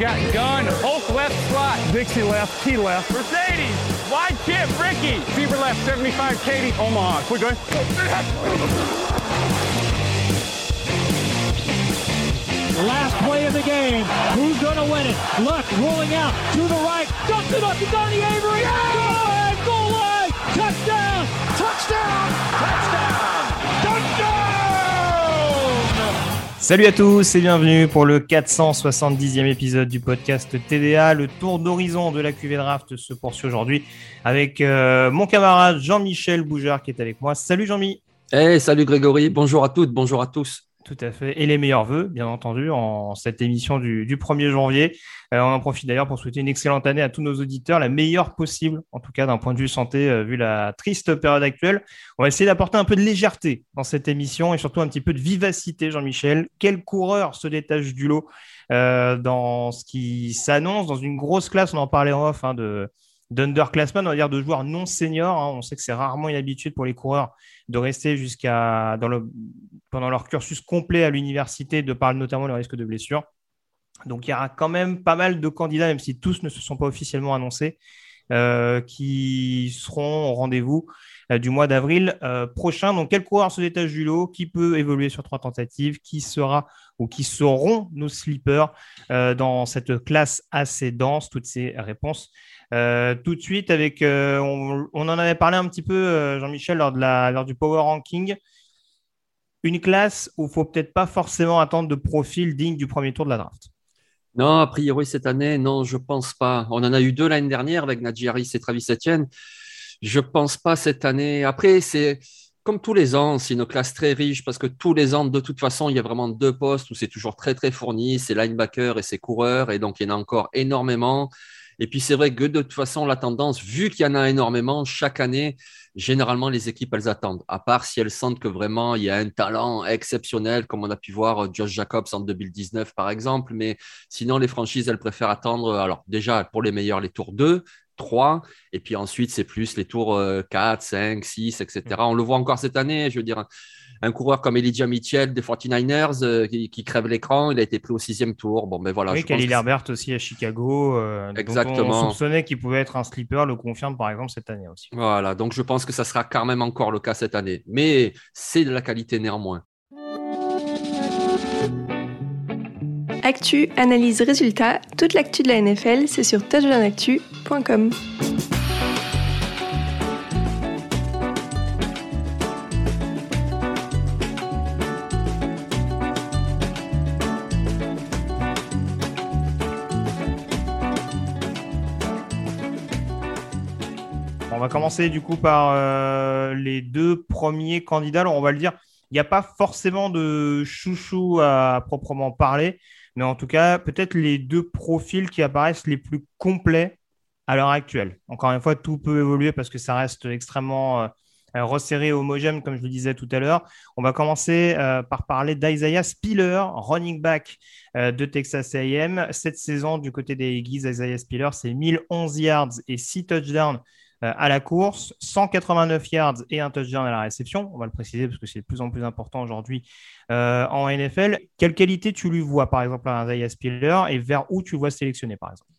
Got gun, Hulk left slot. Dixie left, T left. Mercedes, wide chip, Ricky. Fever left, 75, Katie, Omaha. Quick, good. Last play of the game. Who's going to win it? Luck rolling out to the right. Dumps it up to Donnie Avery. Good! Salut à tous et bienvenue pour le 470e épisode du podcast TDA. Le tour d'horizon de la QV Draft se poursuit aujourd'hui avec euh, mon camarade Jean-Michel Boujard qui est avec moi. Salut Jean-Mi. Hey, salut Grégory, bonjour à toutes, bonjour à tous. Tout à fait. Et les meilleurs voeux, bien entendu, en cette émission du, du 1er janvier. Euh, on en profite d'ailleurs pour souhaiter une excellente année à tous nos auditeurs, la meilleure possible, en tout cas d'un point de vue santé, euh, vu la triste période actuelle. On va essayer d'apporter un peu de légèreté dans cette émission et surtout un petit peu de vivacité, Jean-Michel. Quel coureur se détache du lot euh, dans ce qui s'annonce, dans une grosse classe, on en parlait en off, hein, de d'underclassmen, on va dire de joueurs non seniors. Hein. On sait que c'est rarement une habitude pour les coureurs de rester jusqu'à dans le, pendant leur cursus complet à l'université, de par notamment le risque de blessure. Donc il y aura quand même pas mal de candidats, même si tous ne se sont pas officiellement annoncés, euh, qui seront au rendez-vous euh, du mois d'avril euh, prochain. Donc quel coureur se détache du lot? Qui peut évoluer sur trois tentatives? Qui sera ou qui seront nos sleepers dans cette classe assez dense? Toutes ces réponses tout de suite avec, on, on, en avait parlé un petit peu, Jean-Michel, lors, lors du Power Ranking. Une classe où il faut peut-être pas forcément attendre de profil digne du premier tour de la draft. Non, a priori cette année, non, je pense pas. On en a eu deux l'année dernière avec Nadji Harris et Travis Etienne. Je pense pas cette année. Après, c'est comme tous les ans, c'est une classe très riche parce que tous les ans, de toute façon, il y a vraiment deux postes où c'est toujours très très fourni, c'est linebacker et c'est coureur, et donc il y en a encore énormément. Et puis c'est vrai que de toute façon, la tendance, vu qu'il y en a énormément, chaque année, généralement, les équipes, elles attendent. À part si elles sentent que vraiment, il y a un talent exceptionnel, comme on a pu voir euh, Josh Jacobs en 2019, par exemple. Mais sinon, les franchises, elles préfèrent attendre, alors déjà, pour les meilleurs, les tours 2, 3, et puis ensuite, c'est plus les tours 4, 5, 6, etc. On le voit encore cette année, je veux dire un coureur comme Elijah Mitchell des 49ers euh, qui, qui, crève l'écran. Il a été pris au sixième tour. Bon, mais voilà. Oui, Khalil Herbert aussi à Chicago. Euh, Exactement. Dont on soupçonnait qu'il pouvait être un sleeper, le confirme par exemple cette année aussi. Voilà, donc je pense que ça sera quand même encore le cas cette année. Mais c'est de la qualité néanmoins. Actu, analyse, résultat, toute l'actu de la NFL, c'est sur touchdownactu.com. va commencer du coup par euh, les deux premiers candidats. Alors, on va le dire, il n'y a pas forcément de chouchou à proprement parler, mais en tout cas, peut-être les deux profils qui apparaissent les plus complets à l'heure actuelle. Encore une fois, tout peut évoluer parce que ça reste extrêmement euh, resserré, homogène, comme je le disais tout à l'heure. On va commencer euh, par parler d'Isaiah Spiller, running back euh, de Texas A&M. Cette saison, du côté des Aggies, Isaiah Spiller, c'est 1011 yards et 6 touchdowns à la course, 189 yards et un touchdown à la réception. On va le préciser parce que c'est de plus en plus important aujourd'hui euh, en NFL. Quelle qualité tu lui vois, par exemple, à Isaiah Spiller et vers où tu vois sélectionner, par exemple?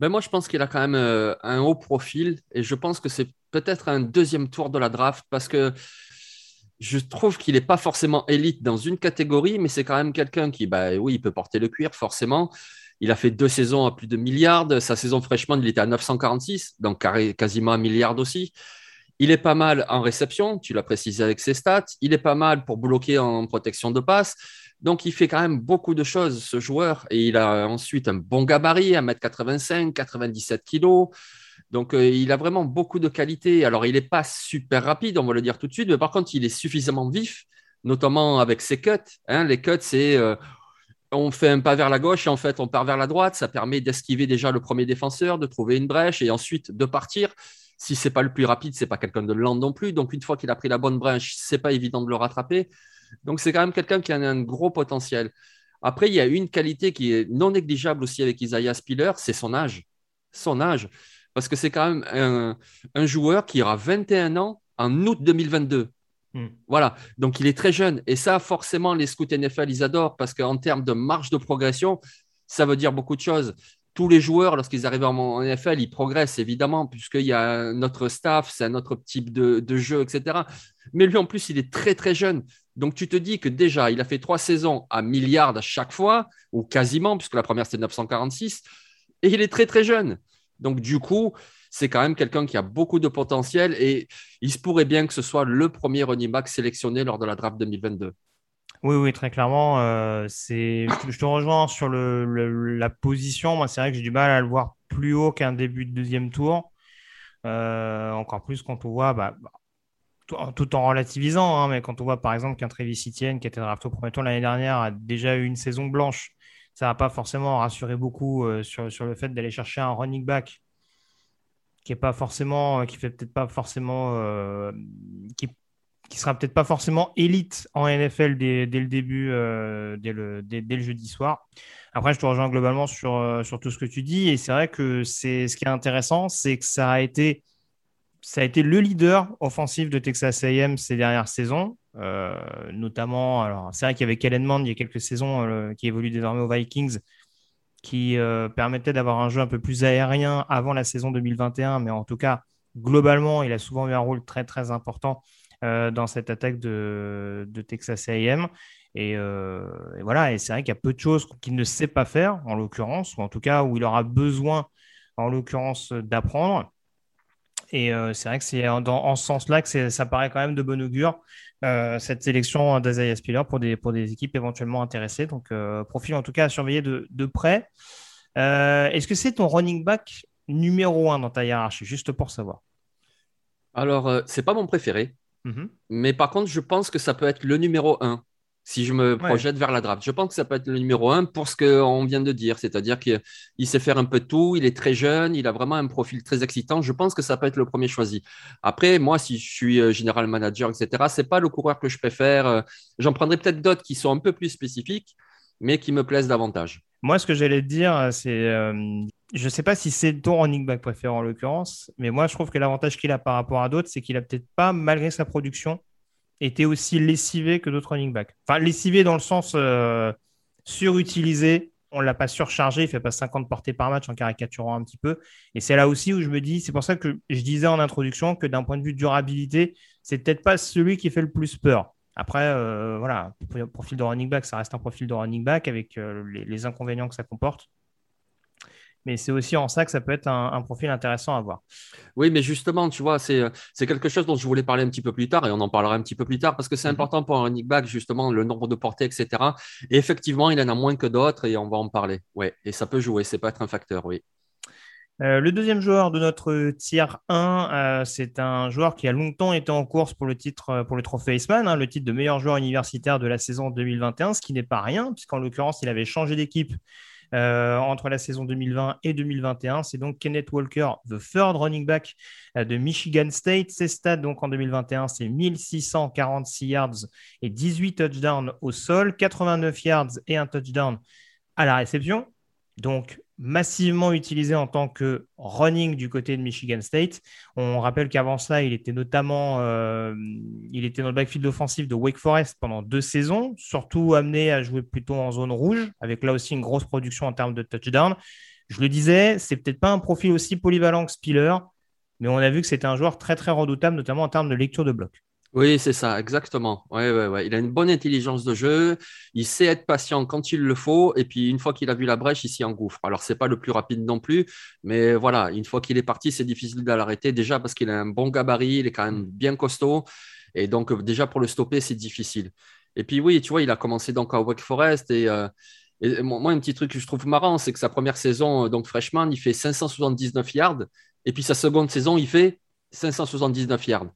Ben moi, je pense qu'il a quand même euh, un haut profil et je pense que c'est peut-être un deuxième tour de la draft parce que je trouve qu'il n'est pas forcément élite dans une catégorie, mais c'est quand même quelqu'un qui, bah, oui, il peut porter le cuir, forcément. Il a fait deux saisons à plus de milliards. Sa saison freshman, il était à 946, donc quasiment un milliard aussi. Il est pas mal en réception, tu l'as précisé avec ses stats. Il est pas mal pour bloquer en protection de passe. Donc, il fait quand même beaucoup de choses, ce joueur. Et il a ensuite un bon gabarit, 1m85, 97 kg. Donc, euh, il a vraiment beaucoup de qualités. Alors, il n'est pas super rapide, on va le dire tout de suite, mais par contre, il est suffisamment vif, notamment avec ses cuts. Hein. Les cuts, c'est euh, on fait un pas vers la gauche et en fait, on part vers la droite. Ça permet d'esquiver déjà le premier défenseur, de trouver une brèche et ensuite de partir. Si c'est pas le plus rapide, c'est pas quelqu'un de lent non plus. Donc, une fois qu'il a pris la bonne brèche, c'est pas évident de le rattraper. Donc, c'est quand même quelqu'un qui a un gros potentiel. Après, il y a une qualité qui est non négligeable aussi avec Isaiah Spiller, c'est son âge. Son âge. parce que c'est quand même un, un, joueur qui aura 21 ans en août 2022. Hmm. Voilà, donc il est très jeune. Et ça, forcément, les scouts NFL, ils adorent parce qu'en termes de marge de progression, ça veut dire beaucoup de choses. Tous les joueurs, lorsqu'ils arrivent en NFL, ils progressent évidemment, puisqu'il y a notre staff, c'est un autre type de, jeu, etc. Mais lui, en plus, il est très, très jeune. Donc, tu te dis que déjà, il a fait trois saisons à milliards à chaque fois, ou quasiment, puisque la première, c'était 946, et il est très, très jeune. Donc, du coup, c'est quand même quelqu'un qui a beaucoup de potentiel et il se pourrait bien que ce soit le premier running back sélectionné lors de la draft 2022. Oui, oui, très clairement. Euh. Je te rejoins sur la position. Moi, c'est vrai que j'ai du mal à le voir plus haut qu'un début de deuxième tour. Euh, encore plus quand on voit, bah, tout, en relativisant, hein, mais quand on voit par exemple qu'un Travis Etienne qui était drafté au premier tour l'année dernière a déjà eu une saison blanche, ça va pas forcément rassurer beaucoup euh, sur, le fait d'aller chercher un running back qui est pas forcément, euh, qui fait peut-être pas forcément, euh, qui, qui sera peut-être pas forcément élite en NFL dès, dès le début, euh, dès, le, dès, le jeudi soir. Après, je te rejoins globalement sur, sur tout ce que tu dis. Et c'est vrai que c'est ce qui est intéressant, c'est que ça a été, ça a été le leader offensif de Texas A&M ces dernières saisons. notamment, alors c'est vrai qu'il y avait Kellen Mond il y a quelques saisons qui évolue désormais aux Vikings, qui euh, permettait d'avoir un jeu un peu plus aérien avant la saison 2021, mais en tout cas, globalement, il a souvent eu un rôle très très important euh, dans cette attaque de, Texas AM. Euh, et, voilà, et c'est vrai qu'il y a peu de choses qu'il ne sait pas faire, en l'occurrence, ou en tout cas où il aura besoin, en l'occurrence, d'apprendre. Et c'est vrai que c'est en, en, ce sens-là que ça paraît quand même de bon augure euh, cette sélection d'Azaya Spiller pour des, pour des équipes éventuellement intéressées. Donc, euh, profil en tout cas à surveiller de, de près. Euh, est-ce que c'est ton running back numéro un dans ta hiérarchie, juste pour savoir Alors, c'est pas mon préféré, mhm. mais par contre, je pense que ça peut être le numéro un si je me projette vers la draft. Je pense que ça peut être le numéro un pour ce qu'on vient de dire, c'est-à-dire qu'il sait faire un peu tout, il est très jeune, il a vraiment un profil très excitant. Je pense que ça peut être le premier choisi. Après, moi, si je suis euh, général manager, etc., c'est pas le coureur que je préfère. Euh, j'en prendrai peut-être d'autres qui sont un peu plus spécifiques, mais qui me plaisent davantage. Moi, ce que j'allais te dire, c'est, euh, je ne sais pas si c'est ton running back préféré en l'occurrence, mais moi, je trouve que l'avantage qu'il a par rapport à d'autres, c'est qu'il a peut-être pas, malgré sa production, était aussi lessivé que d'autres running backs. Enfin, lessivé dans le sens euh, surutilisé. On ne l'a pas surchargé, il ne fait pas 50 portées par match en caricaturant un petit peu. Et c'est là aussi où je me dis, c'est pour ça que je disais en introduction que d'un point de vue durabilité, c'est peut-être pas celui qui fait le plus peur. Après, euh, voilà, profil de running back, ça reste un profil de running back avec euh, les, inconvénients que ça comporte mais c'est aussi en ça que ça peut être un, profil intéressant à voir. Oui, mais justement, tu vois, c'est quelque chose dont je voulais parler un petit peu plus tard et on en parlera un petit peu plus tard parce que c'est mhm. important pour un running back, justement, le nombre de portées, etc. Et effectivement, il en a moins que d'autres et on va en parler. Oui, et ça peut jouer, c'est peut être un facteur, oui. Euh, le deuxième joueur de notre tier 1, euh, c'est un joueur qui a longtemps été en course pour le titre, euh, pour le trophée Iceman, hein, le titre de meilleur joueur universitaire de la saison 2021, ce qui n'est pas rien, puisqu'en l'occurrence, il avait changé d'équipe euh, entre la saison 2020 et 2021. C'est donc Kenneth Walker, the third running back euh, de Michigan State. Ses stats donc en 2021, c'est 1646 yards et 18 touchdowns au sol, 89 yards et un touchdown à la réception. Donc massivement utilisé en tant que running du côté de Michigan State. On rappelle qu'avant ça, il était notamment euh, il était dans le backfield offensif de Wake Forest pendant deux saisons, surtout amené à jouer plutôt en zone rouge, avec là aussi une grosse production en termes de touchdown. Je le disais, c'est peut-être pas un profil aussi polyvalent que Spiller, mais on a vu que c'était un joueur très très redoutable, notamment en termes de lecture de bloc. Oui, c'est ça, exactement. Ouais, ouais, ouais. Il a une bonne intelligence de jeu. Il sait être patient quand il le faut. Et puis, une fois qu'il a vu la brèche, il s'y engouffre. Alors, c'est pas le plus rapide non plus. Mais voilà, une fois qu'il est parti, c'est difficile de l'arrêter. Déjà parce qu'il a un bon gabarit. Il est quand même mm. bien costaud. Et donc, déjà, pour le stopper, c'est difficile. Et puis, oui, tu vois, il a commencé donc à Wake Forest. Et, euh, moi, un petit truc que je trouve marrant, c'est que sa première saison, donc freshman, il fait 579 yards. Et puis, sa seconde saison, il fait 579 yards.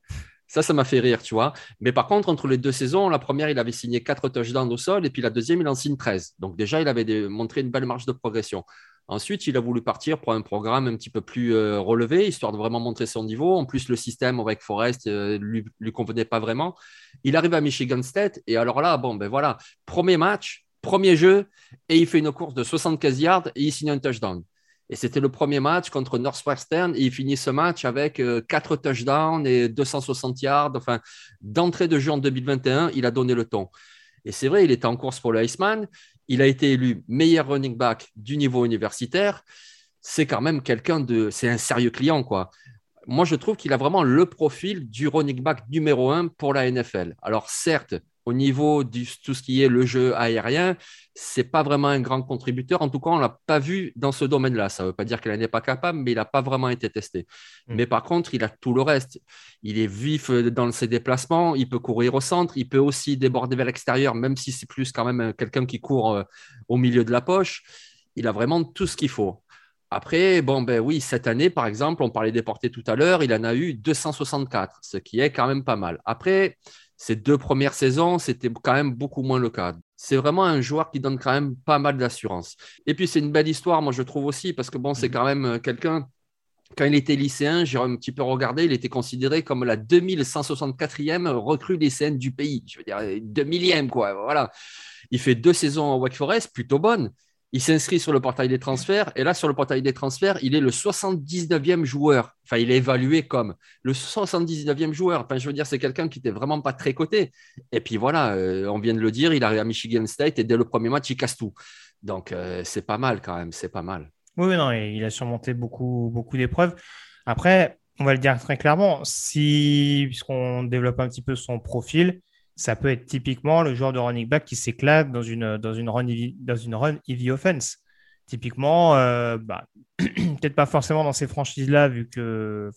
Ça, ça m'a fait rire, tu vois. Mais par contre, entre les deux saisons, la première, il avait signé 4 touchdowns au sol et puis la deuxième, il en signe 13. Donc déjà, il avait montré une belle marge de progression. Ensuite, il a voulu partir pour un programme un petit peu plus euh, relevé, histoire de vraiment montrer son niveau. En plus, le système avec Forest euh, lui, lui convenait pas vraiment. Il arrive à Michigan State et alors là, bon, ben voilà, premier match, premier jeu et il fait une course de 75 yards et il signe un touchdown. Et c'était le premier match contre Northwestern. Et il finit ce match avec 4 touchdowns et 260 yards. Enfin, d'entrée de jeu en 2021, il a donné le ton. Et c'est vrai, il était en course pour le Iceman. Il a été élu meilleur running back du niveau universitaire. C'est quand même quelqu'un de. C'est un sérieux client, quoi. Moi, je trouve qu'il a vraiment le profil du running back numéro un pour la NFL. Alors, certes, au niveau de tout ce qui est le jeu aérien, c'est pas vraiment un grand contributeur. En tout cas, on l'a pas vu dans ce domaine-là. Ça ne veut pas dire qu'il n'est pas capable, mais il n'a pas vraiment été testé. Mm. Mais par contre, il a tout le reste. Il est vif dans ses déplacements. Il peut courir au centre. Il peut aussi déborder vers l'extérieur, même si c'est plus quand même quelqu'un qui court euh, au milieu de la poche. Il a vraiment tout ce qu'il faut. Après, bon, ben oui, cette année, par exemple, on parlait des portées tout à l'heure, il en a eu 264, ce qui est quand même pas mal. Après, ces deux premières saisons, c'était quand même beaucoup moins le cas. C'est vraiment un joueur qui donne quand même pas mal d'assurance. Et puis, c'est une belle histoire, moi, je trouve aussi, parce que bon, c'est mm. quand même euh, quelqu'un. Quand il était lycéen, j'ai un petit peu regardé, il était considéré comme la 2164e recrue lycéenne du pays. Je veux dire, 2000e, quoi. Voilà. Il fait deux saisons en Wake Forest, plutôt bonnes il s'inscrit sur le portail des transferts et là, sur le portail des transferts, il est le 79e joueur. Enfin, il est évalué comme le 79e joueur. Enfin, je veux dire, c'est quelqu'un qui n'était vraiment pas très coté. Et puis voilà, euh, on vient de le dire, il arrive à Michigan State et dès le premier match, il casse tout. Donc, euh, c'est pas mal quand même, c'est pas mal. Oui, non, il a surmonté beaucoup, beaucoup d'épreuves. Après, on va le dire très clairement, si, puisqu'on développe un petit peu son profil, ça peut être typiquement le joueur de running back qui s'éclate dans une, dans une run, dans une run heavy offense. Typiquement, euh, bah, peut-être pas forcément dans ces franchises-là, vu que,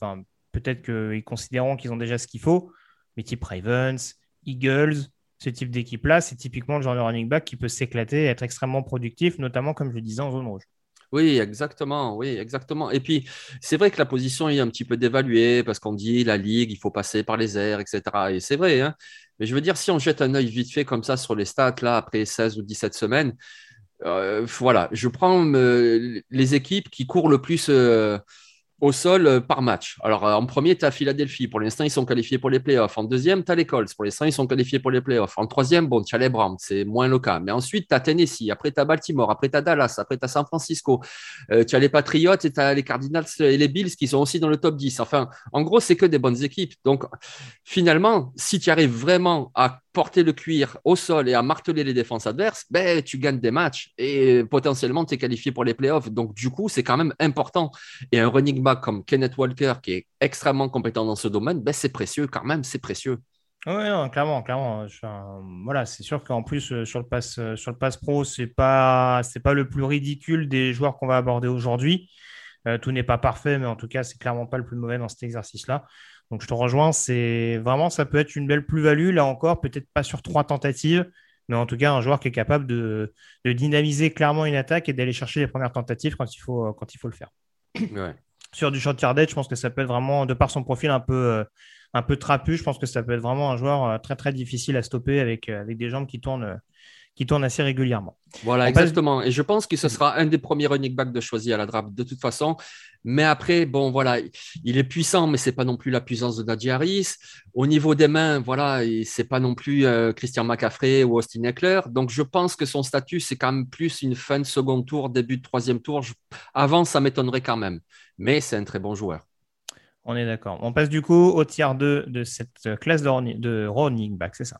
peut-être qu'ils considéreront qu'ils ont déjà ce qu'il faut, mais type Ravens, Eagles, ce type d'équipe-là, c'est typiquement le genre de running back qui peut s'éclater et être extrêmement productif, notamment, comme je le disais, en zone rouge. Oui, exactement. Oui, exactement. Et puis, c'est vrai que la position est un petit peu dévaluée parce qu'on dit la ligue, il faut passer par les airs, etc. Et c'est vrai. Hein. Mais je veux dire, si on jette un œil vite fait comme ça sur les stats, là, après 16 ou 17 semaines, euh, voilà, je prends euh, les équipes qui courent le plus. Euh, au sol euh, par match. Alors, euh, en premier, tu as Philadelphie. Pour l'instant, ils sont qualifiés pour les playoffs. En deuxième, tu as les Colts. Pour l'instant, ils sont qualifiés pour les playoffs. En troisième, bon, tu as les Browns. C'est moins le cas. Mais ensuite, tu as Tennessee. Après, tu as Baltimore. Après, tu as Dallas. Après, tu as San Francisco. Euh, tu as les Patriots et tu as les Cardinals et les Bills qui sont aussi dans le top 10. Enfin, en gros, c'est que des bonnes équipes. Donc, finalement, si tu arrives vraiment à porter le cuir au sol et à marteler les défenses adverses, ben, tu gagnes des matchs et potentiellement tu es qualifié pour les playoffs. Donc, du coup, c'est quand même important. Et un running back comme Kenneth Walker, qui est extrêmement compétent dans ce domaine, ben, c'est précieux quand même, c'est précieux. Oui, clairement, clairement. voilà, c'est sûr qu'en plus, euh, sur le pass, euh, sur le pass pro, ce n'est pas, pas le plus ridicule des joueurs qu'on va aborder aujourd'hui. Euh, tout n'est pas parfait, mais en tout cas, c'est clairement pas le plus mauvais dans cet exercice-là. Donc je te rejoins, c'est vraiment ça peut être une belle plus-value. Là encore, peut-être pas sur trois tentatives, mais en tout cas un joueur qui est capable de, dynamiser clairement une attaque et d'aller chercher les premières tentatives quand il faut, quand il faut le faire. Sur du short yardage, je pense que ça peut être vraiment, de par son profil un peu, euh, un peu trapu, je pense que ça peut être vraiment un joueur euh, très très difficile à stopper avec, euh, avec des jambes qui tournent qui tourne assez régulièrement. Voilà, exactement. Et je pense que ce sera un des premiers running backs de choisir à la draft de toute façon. Mais après, bon, voilà, il est puissant, mais c'est pas non plus la puissance de Najee Harris. Au niveau des mains, voilà, c'est pas non plus euh, Christian McCaffrey ou Austin Eckler. Donc, je pense que son statut, c'est quand même plus une fin de second tour, début de troisième tour. Avant, ça m'étonnerait quand même. Mais c'est un très bon joueur. On est d'accord. On passe du coup au tiers 2 de cette classe de, de running back, c'est ça.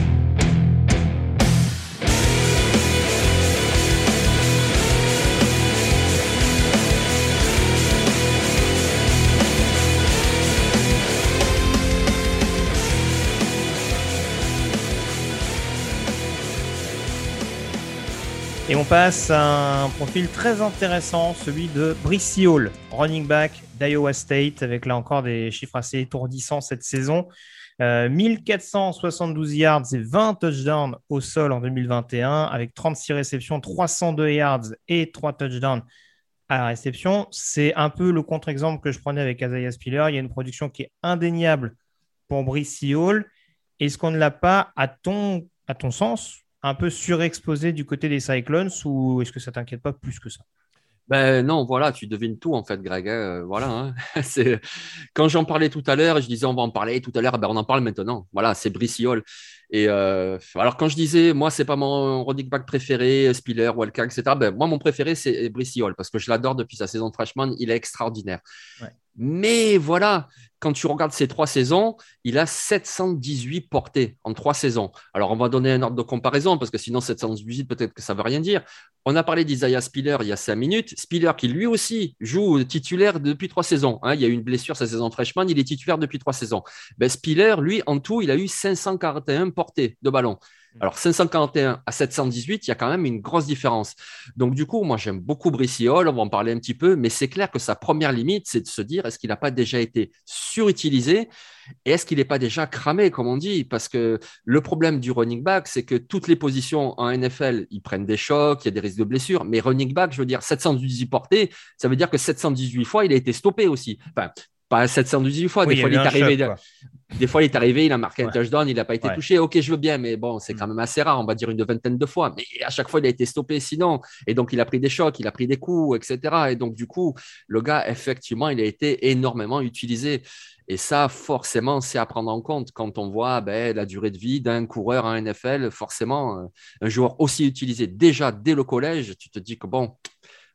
on passe à un profil très intéressant, celui de Brice Hall, running back d'Iowa State, avec là encore des chiffres assez étourdissants cette saison. 1472 euh, yards et 20 touchdowns au sol en 2021, avec 36 réceptions, 302 yards et 3 touchdowns à la réception. C'est un peu le contre-exemple que je prenais avec Isaiah Spiller. Il y a une production qui est indéniable pour Brice Hall. Est-ce qu'on ne l'a pas, à ton, à ton sens, un peu surexposé du côté des Cyclones ou est-ce que ça t'inquiète pas plus que ça? Ben non, voilà, tu devines tout en fait, Greg. Hein, voilà, hein. quand j'en parlais tout à l'heure, je disais on va en parler tout à l'heure, ben on en parle maintenant. Voilà, c'est Briciol. Et euh, alors quand je disais moi c'est pas mon running back préféré, Spiller, Walker, etc. Ben moi mon préféré c'est Briciol parce que je l'adore depuis sa saison de freshman, il est extraordinaire. Mais voilà, quand tu regardes ces trois saisons, il a 718 portées en trois saisons. Alors, on va donner un ordre de comparaison parce que sinon, 718, peut-être que ça ne veut rien dire. On a parlé d'Isaiah Spiller il y a cinq minutes. Spiller, qui lui aussi joue titulaire depuis trois saisons. Hein. il y a eu une blessure sa saison freshman, il est titulaire depuis trois saisons. Ben, Spiller, lui, en tout, il a eu 541 portées de ballon. Mm. Alors 541 à 718, il y a quand même une grosse différence. Donc du coup, moi j'aime beaucoup Hall, on va en parler un petit peu, mais c'est clair que sa première limite, c'est de se dire est-ce qu'il n'a pas déjà été surutilisé et est-ce qu'il n'est pas déjà cramé, comme on dit? Parce que le problème du running back, c'est que toutes les positions en NFL, ils prennent des chocs, il y a des risques de blessures, mais running back, je veux dire 718 portées, ça veut dire que 718 fois, il a été stoppé aussi. Enfin, pas 718 fois. Des fois, il est arrivé. Des fois, il est arrivé, il a marqué un touchdown, il n'a pas été touché. Ok, je veux bien, mais bon, c'est mm. quand même assez rare. On va dire une vingtaine de fois. Mais à chaque fois, il a été stoppé sinon. Et donc, il a pris des chocs, il a pris des coups, etc. Et donc, du coup, le gars, effectivement, il a été énormément utilisé. Et ça, forcément, c'est à prendre en compte quand on voit ben, la durée de vie d'un coureur en NFL. Forcément, euh, un joueur aussi utilisé déjà dès le collège, tu te dis que bon,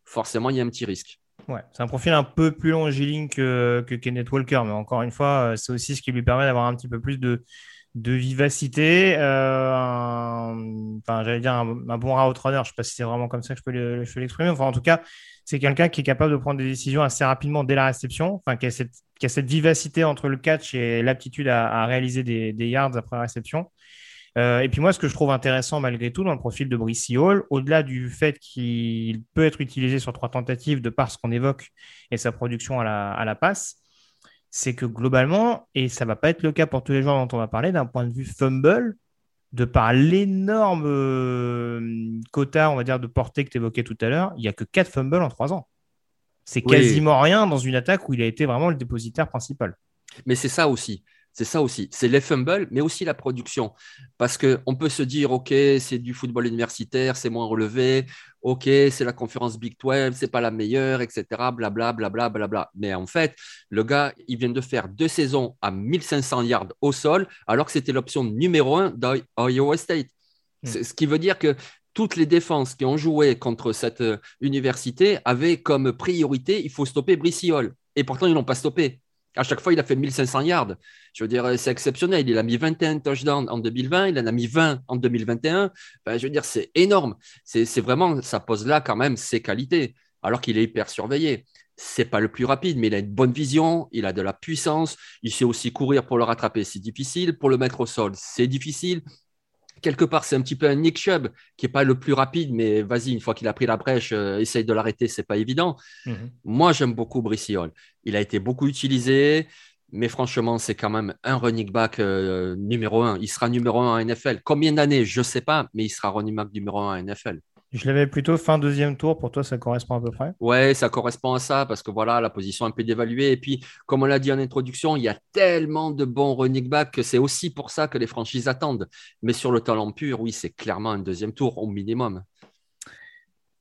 forcément, il y a un petit risque. Ouais, c'est un profil un peu plus longiligne que, que Kenneth Walker, mais encore une fois, euh, c'est aussi ce qui lui permet d'avoir un petit peu plus de, vivacité. Euh, enfin, j'allais dire un, bon route runner, je ne sais pas si c'est vraiment comme ça que je peux l'exprimer. Enfin, en tout cas, c'est quelqu'un qui est capable de prendre des décisions assez rapidement dès la réception, enfin, qui a cette, vivacité entre le catch et l'aptitude à, à, réaliser des, des, yards après réception. Euh, et puis moi, ce que je trouve intéressant malgré tout dans le profil de Brice Hall, au-delà du fait qu'il peut être utilisé sur trois tentatives de par ce qu'on évoque et sa production à la, à la passe, c'est que globalement, et ça va pas être le cas pour tous les joueurs dont on va parler, d'un point de vue fumble, de par l'énorme euh, quota, on va dire, de portée que tu évoquais tout à l'heure, il n'y a que quatre fumbles en trois ans. C'est quasiment rien dans une attaque où il a été vraiment le dépositaire principal. Mais c'est ça aussi. C'est ça aussi. C'est les fumbles, mais aussi la production. Parce qu'on peut se dire, OK, c'est du football universitaire, c'est moins relevé. OK, c'est la conférence Big 12, c'est pas la meilleure, etc. Blablabla, blablabla, bla, Mais en fait, le gars, il vient de faire deux saisons à 1500 yards au sol, alors que c'était l'option numéro un d'Iowa State. Hmm. Ce qui veut dire que toutes les défenses qui ont joué contre cette euh, université avaient comme priorité, il faut stopper Brissiol. Et pourtant, ils l'ont pas stoppé. À chaque fois, il a fait 1500 yards. Je veux dire, c'est exceptionnel. Il a mis 21 touchdowns en 2020, il en a mis 20 en 2021. je veux dire, c'est énorme. C'est vraiment, ça pose là quand même ses qualités, alors qu'il est hyper surveillé. C'est pas le plus rapide, mais il a une bonne vision, il a de la puissance, il sait aussi courir pour le rattraper, c'est difficile. Pour le mettre au sol, c'est difficile quelque part, c'est un petit peu un Nick Chubb qui n'est pas le plus rapide, mais vas-y, une fois qu'il a pris la brèche, euh, essaye de l'arrêter, c'est pas évident. Mhm. Moi, j'aime beaucoup Brissiol. Il a été beaucoup utilisé, mais franchement, c'est quand même un running back euh, numéro un. Il sera numéro un en NFL. Combien d'années? Je ne sais pas, mais il sera running back numéro un en NFL. Je l'avais plutôt fin deuxième tour. Pour toi, ça correspond à peu près? Ouais, ça correspond à ça parce que voilà, la position un peu dévaluée. Et puis, comme on l'a dit en introduction, il y a tellement de bons running backs que c'est aussi pour ça que les franchises attendent. Mais sur le talent pur, oui, c'est clairement un deuxième tour au minimum.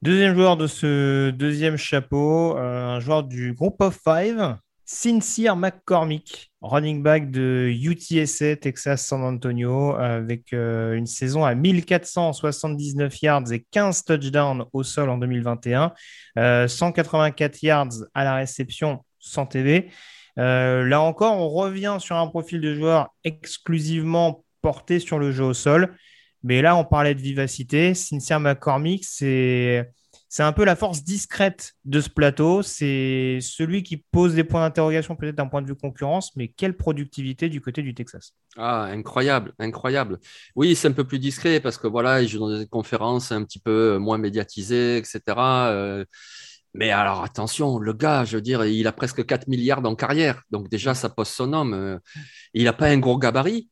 Deuxième joueur de ce deuxième chapeau, euh, un joueur du groupe of five, Sincere McCormick, running back de UTSA, Texas San Antonio, avec euh, une saison à 1479 yards et 15 touchdowns au sol en 2021, 184 euh, yards à la réception sans TV. Euh, là encore, on revient sur un profil de joueur exclusivement porté sur le jeu au sol. Mais là, on parlait de vivacité. Sincere McCormick, c'est c'est un peu la force discrète de ce plateau. C'est celui qui pose des points d'interrogation peut-être d'un point de vue concurrence, mais quelle productivité du côté du Texas. Ah, incroyable, incroyable. Oui, c'est un peu plus discret parce que voilà, il joue dans des conférences un petit peu moins médiatisées, etc. Euh, mais alors attention, le gars, je veux dire, il a presque 4 milliards en carrière. Donc déjà, ça pose son homme. Euh, il n'a pas un gros gabarit.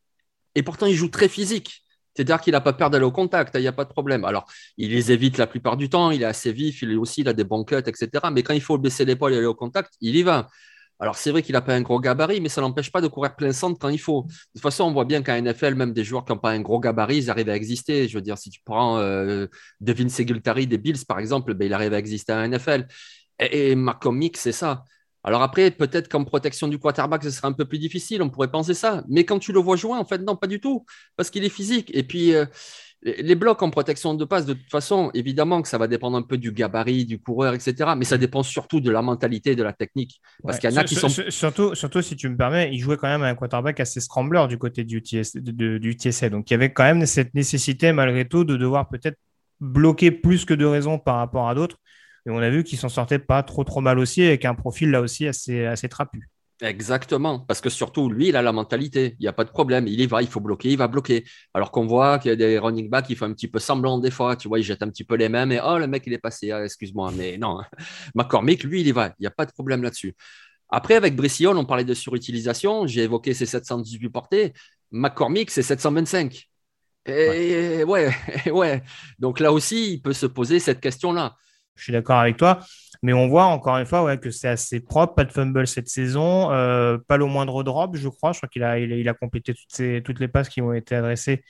Et pourtant, il joue très physique. C'est-à-dire qu'il n'a pas peur d'aller au contact, il n'y a pas de problème. Alors, il les évite la plupart du temps, il est assez vif, il aussi il a des cuts, etc. Mais quand il faut baisser l'épaule et aller au contact, il y va. Alors, c'est vrai qu'il n'a pas un gros gabarit, mais ça n'empêche pas de courir plein centre quand il faut. De toute façon, on voit bien qu'à NFL, même des joueurs qui n'ont pas un gros gabarit, ils arrivent à exister. Je veux dire, si tu prends euh, Devin Segultari des Bills, par exemple, ben, il arrive à exister à NFL. Et, et Mick, c'est ça. Alors après, peut-être qu'en protection du quarterback, ce serait un peu plus difficile, on pourrait penser ça. Mais quand tu le vois jouer, en fait, non, pas du tout, parce qu'il est physique. Et puis, euh, les blocs en protection de passe, de toute façon, évidemment que ça va dépendre un peu du gabarit, du coureur, etc. Mais ça dépend surtout de la mentalité, de la technique. Parce qu'il y en a qui sont. Surtout, surtout, si tu me permets, il jouait quand même un quarterback assez scrambler du côté du, TS, du TSA. Donc il y avait quand même cette nécessité, malgré tout, de devoir peut-être bloquer plus que de raisons par rapport à d'autres. Et on a vu qu'il s'en sortait pas trop trop mal aussi, avec un profil là aussi assez, assez trapu. Exactement, parce que surtout, lui, il a la mentalité, il n'y a pas de problème, il y va, il faut bloquer, il va bloquer. Alors qu'on voit qu'il y a des running backs qui font un petit peu semblant des fois, tu vois, ils jettent un petit peu les mains, mais oh, le mec, il est passé, ah, excuse-moi, mais non. McCormick, lui, il y va, il n'y a pas de problème là-dessus. Après, avec Bresciol, on parlait de surutilisation, j'ai évoqué ses 718 portées, McCormick, c'est 725. Et ouais. ouais, Donc là aussi, il peut se poser cette question-là. Je suis d'accord avec toi. Mais on voit encore une fois que c'est assez propre, pas de fumble cette saison, euh, pas le moindre drop, je crois. Je crois qu'il a, complété toutes, les passes qui ont été adressées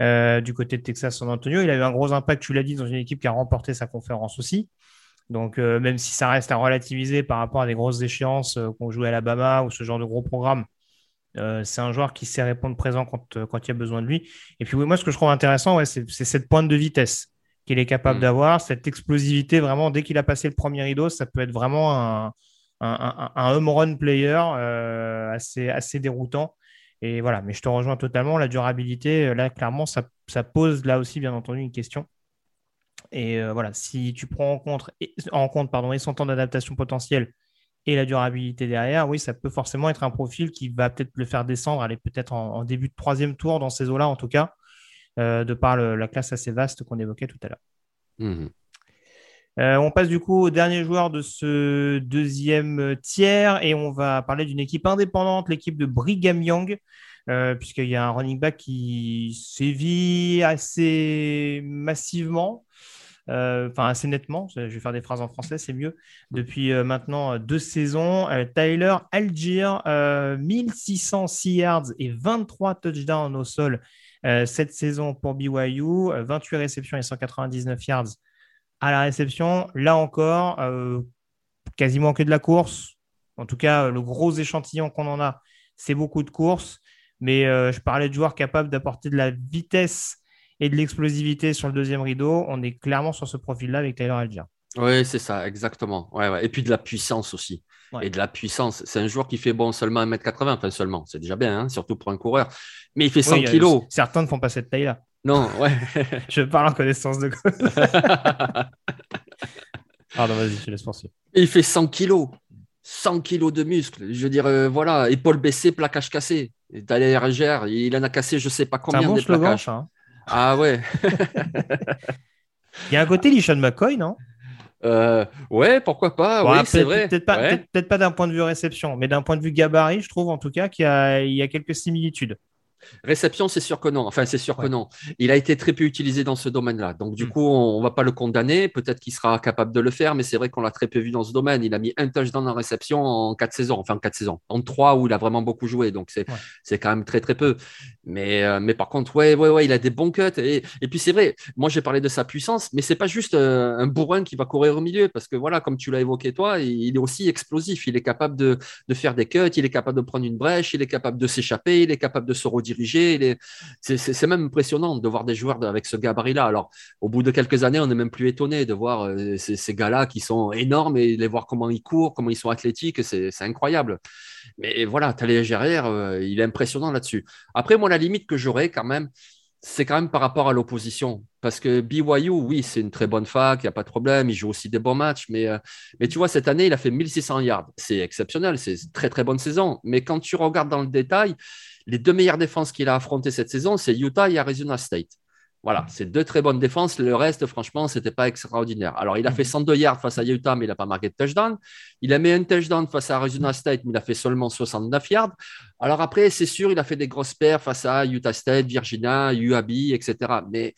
euh, du côté de Texas San Antonio. Il a eu un gros impact, tu l'as dit, dans une équipe qui a remporté sa conférence aussi. Donc, euh, même si ça reste à relativiser par rapport à des grosses échéances qu'on joue à Alabama ou ce genre de gros programme, c'est un joueur qui sait répondre présent quand, il y a besoin de lui. Et puis, moi, ce que je trouve intéressant, c'est cette pointe de vitesse qu'il est capable mm. d'avoir, cette explosivité vraiment, dès qu'il a passé le premier rideau, ça peut être vraiment un, un, home run player euh, assez, assez déroutant. Et voilà, mais je te rejoins totalement. La durabilité, euh, là, clairement, ça, pose là aussi, bien entendu, une question. Et euh, voilà, si tu prends en compte, en compte pardon, et son temps d'adaptation potentiel et la durabilité derrière, oui, ça peut forcément être un profil qui va peut-être le faire descendre, aller peut-être en, début de troisième tour dans ces eaux-là, en tout cas. Euh, de par la classe assez vaste qu'on évoquait tout à l'heure. Mhm. Euh, on passe du coup au dernier joueur de ce deuxième tiers et on va parler d'une équipe indépendante, l'équipe de Brigham Young, euh, puisqu'il y a un running back qui sévit assez massivement, enfin assez nettement, je vais faire des phrases en français, c'est mieux, depuis maintenant deux saisons. Tyler Algier, 1606 yards et 23 touchdowns au sol cette saison pour BYU, 28 euh, réceptions et 199 yards à la réception. Là encore, euh, quasiment que de la course. En tout cas, le gros échantillon qu'on en a, c'est beaucoup de courses. Mais je parlais de joueurs capables d'apporter de la vitesse et de l'explosivité sur le deuxième rideau. On est clairement sur ce profil-là avec Taylor Alger. Oui, c'est ça, exactement. Ouais, Et puis de la puissance aussi. Et de la puissance. C'est un joueur qui fait bon seulement 1m80, enfin seulement, c'est déjà bien, hein, surtout pour un coureur. Mais il fait 100 kilos. Certains ne font pas cette taille-là. Non, ouais. je parle en connaissance de cause. Pardon, vas-y, je laisse penser. Il fait 100 kilos. 100 kilos de muscles. Je veux dire, euh, voilà, épaule baissée, plaquage cassé. D'ailleurs, il en a cassé je ne sais pas combien un bon plaquages. Hein. Ah ouais. il y a un côté Lishon McCoy, non? Euh, ouais, pourquoi pas. oui, c'est vrai. Peut-être pas, peut pas d'un point de vue réception, mais d'un point de vue gabarit, je trouve en tout cas qu'il y, y a, quelques similitudes. Réception, c'est sûr que non. Enfin, c'est sûr que non. Il a été très peu utilisé dans ce domaine-là. Donc, du hmm. coup, on ne va pas le condamner. Peut-être qu'il sera capable de le faire, mais c'est vrai qu'on l'a très peu vu dans ce domaine. Il a mis un touchdown en réception en quatre saisons, enfin en quatre saisons, en trois où il a vraiment beaucoup joué. Donc, c'est quand même très, très peu. Mais, euh, mais par contre, ouais, ouais, ouais, il a des bons cuts. Et, et puis, c'est vrai, moi, j'ai parlé de sa puissance, mais c'est pas juste euh, un bourrin qui va courir au milieu, parce que voilà, comme tu l'as évoqué toi, il est aussi explosif. Il est capable de, de faire des cuts, il est capable de prendre une brèche, il est capable de s'échapper, il est capable de se rediriger c'est même impressionnant de voir des joueurs avec ce gabarit-là. Alors, au bout de quelques années, on n'est même plus étonné de voir euh, ces, gars-là qui sont énormes et les voir comment ils courent, comment ils sont athlétiques. C'est incroyable. Mais voilà, Talé Gerrière, euh, il est impressionnant là-dessus. Après, moi, la limite que j'aurais quand même, c'est quand même par rapport à l'opposition. Parce que BYU, oui, c'est une très bonne fac, il n'y a pas de problème, il joue aussi des bons matchs, mais, euh, mais tu vois, cette année, il a fait 1600 yards. C'est exceptionnel, c'est une très très bonne saison. Mais quand tu regardes dans le détail, les deux meilleures défenses qu'il a affrontées cette saison, c'est Utah et Arizona State. Voilà, c'est deux très bonnes défenses. Le reste, franchement, ce n'était pas extraordinaire. Alors, il a fait 102 yards face à Utah, mais il n'a pas marqué de touchdown. Il a mis un touchdown face à Arizona State, mais il a fait seulement 69 yards. Alors après, c'est sûr, il a fait des grosses paires face à Utah State, Virginia, UAB, etc. Mais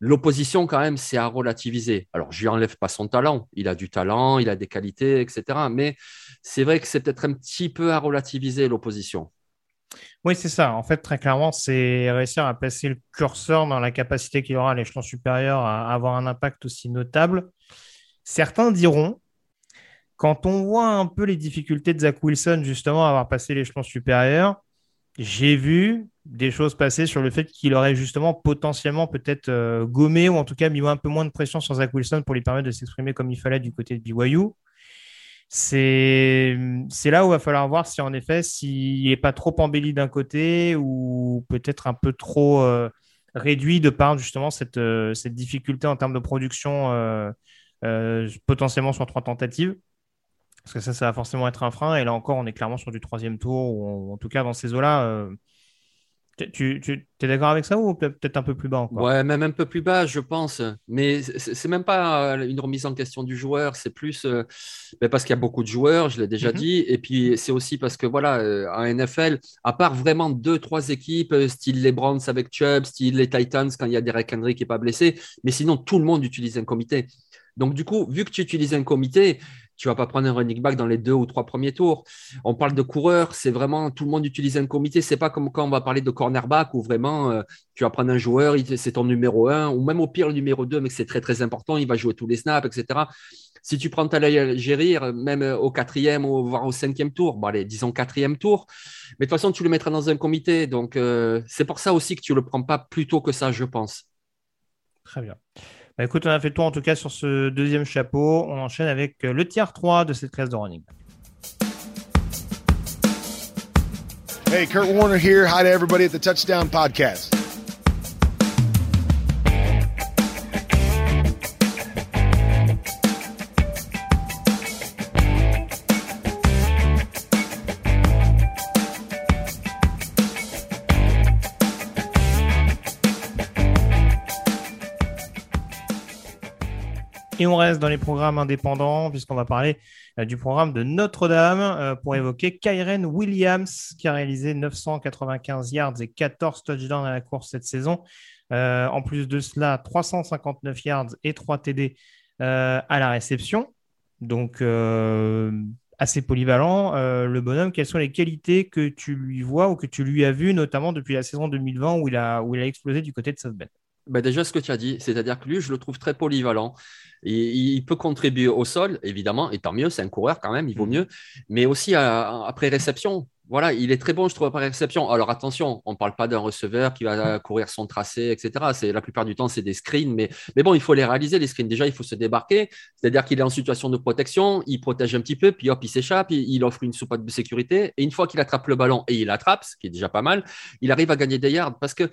l'opposition, quand même, c'est à relativiser. Alors, je lui enlève pas son talent. Il a du talent, il a des qualités, etc. Mais c'est vrai que c'est peut-être un petit peu à relativiser l'opposition. Oui, c'est ça. En fait, très clairement, c'est réussir à passer le curseur dans la capacité qu'il aura à l'échelon supérieur à avoir un impact aussi notable. Certains diront, quand on voit un peu les difficultés de Zach Wilson, justement, à avoir passé l'échelon supérieur, j'ai vu des choses passer sur le fait qu'il aurait justement potentiellement peut-être euh, gommé ou en tout cas mis un peu moins de pression sur Zach Wilson pour lui permettre de s'exprimer comme il fallait du côté de BYU. C'est là où il va falloir voir si en effet, s'il n'est pas trop embelli d'un côté ou peut-être un peu trop euh, réduit de par justement cette, euh, cette, difficulté en termes de production potentiellement sur trois tentatives. Parce que ça, ça va forcément être un frein. Et là encore, on est clairement sur du troisième tour, ou en, tout cas dans ces eaux-là. Euh, tu, es d'accord avec ça ou peut-être un peu plus bas encore? Ouais, même un peu plus bas, je pense. Mais c'est même pas euh, une remise en question du joueur, c'est plus euh, ben, parce qu'il y a beaucoup de joueurs, je l'ai déjà mhm. dit. Et puis c'est aussi parce que voilà, en NFL, à part vraiment deux, trois équipes, style les Browns avec Chubb, style les Titans quand il y a Derek Henry qui n'est pas blessé, mais sinon tout le monde utilise un comité. Donc du coup, vu que tu utilises un comité, tu vas pas prendre un running back dans les deux ou trois premiers tours. On parle de coureurs, c'est vraiment tout le monde utilise un comité. C'est pas comme quand on va parler de cornerback où vraiment euh, tu vas prendre un joueur, c'est ton numéro un ou même au pire le numéro deux, mais c'est très très important. Il va jouer tous les snaps, etc. Si tu prends ta gérir, même au quatrième ou voire au cinquième tour, bon allez, disons quatrième tour, mais de toute façon tu le mettras dans un comité. Donc euh, c'est pour ça aussi que tu le prends pas plus tôt que ça, je pense. Très bien. Bah, écoute, on a fait tout en tout cas sur ce deuxième chapeau. On enchaîne avec euh, le tiers 3 de cette classe de running. Hey, Kurt Warner here. Hi to everybody at the Touchdown Podcast. Et on reste dans les programmes indépendants, puisqu'on va parler euh, du programme de Notre-Dame euh, pour évoquer Kyren Williams, qui a réalisé 995 yards et 14 touchdowns à la course cette saison. Euh, en plus de cela, 359 yards et 3 TD à la réception. Donc, assez polyvalent. le bonhomme, quelles sont les qualités que tu lui vois ou que tu lui as vues, notamment depuis la saison 2020 où il a, où il a explosé du côté de South Bend? Bah, déjà, ce que tu as dit, c'est-à-dire que lui, je le trouve très polyvalent. il peut contribuer au sol, évidemment, et tant mieux, c'est un coureur quand même, il vaut mmh. mieux, mais aussi après réception. Voilà, il est très bon, je trouve, après réception. Alors attention, on ne parle pas d'un receveur qui va courir son tracé, etc. C'est, la plupart du temps, c'est des screens, mais, mais bon, il faut les réaliser, les screens. Déjà, il faut se débarquer, c'est-à-dire qu'il est en situation de protection, il protège un petit peu, puis hop, il s'échappe, il, il offre une soupape de sécurité, et une fois qu'il attrape le ballon, et il attrape, ce qui est déjà pas mal, il arrive à gagner des yards parce que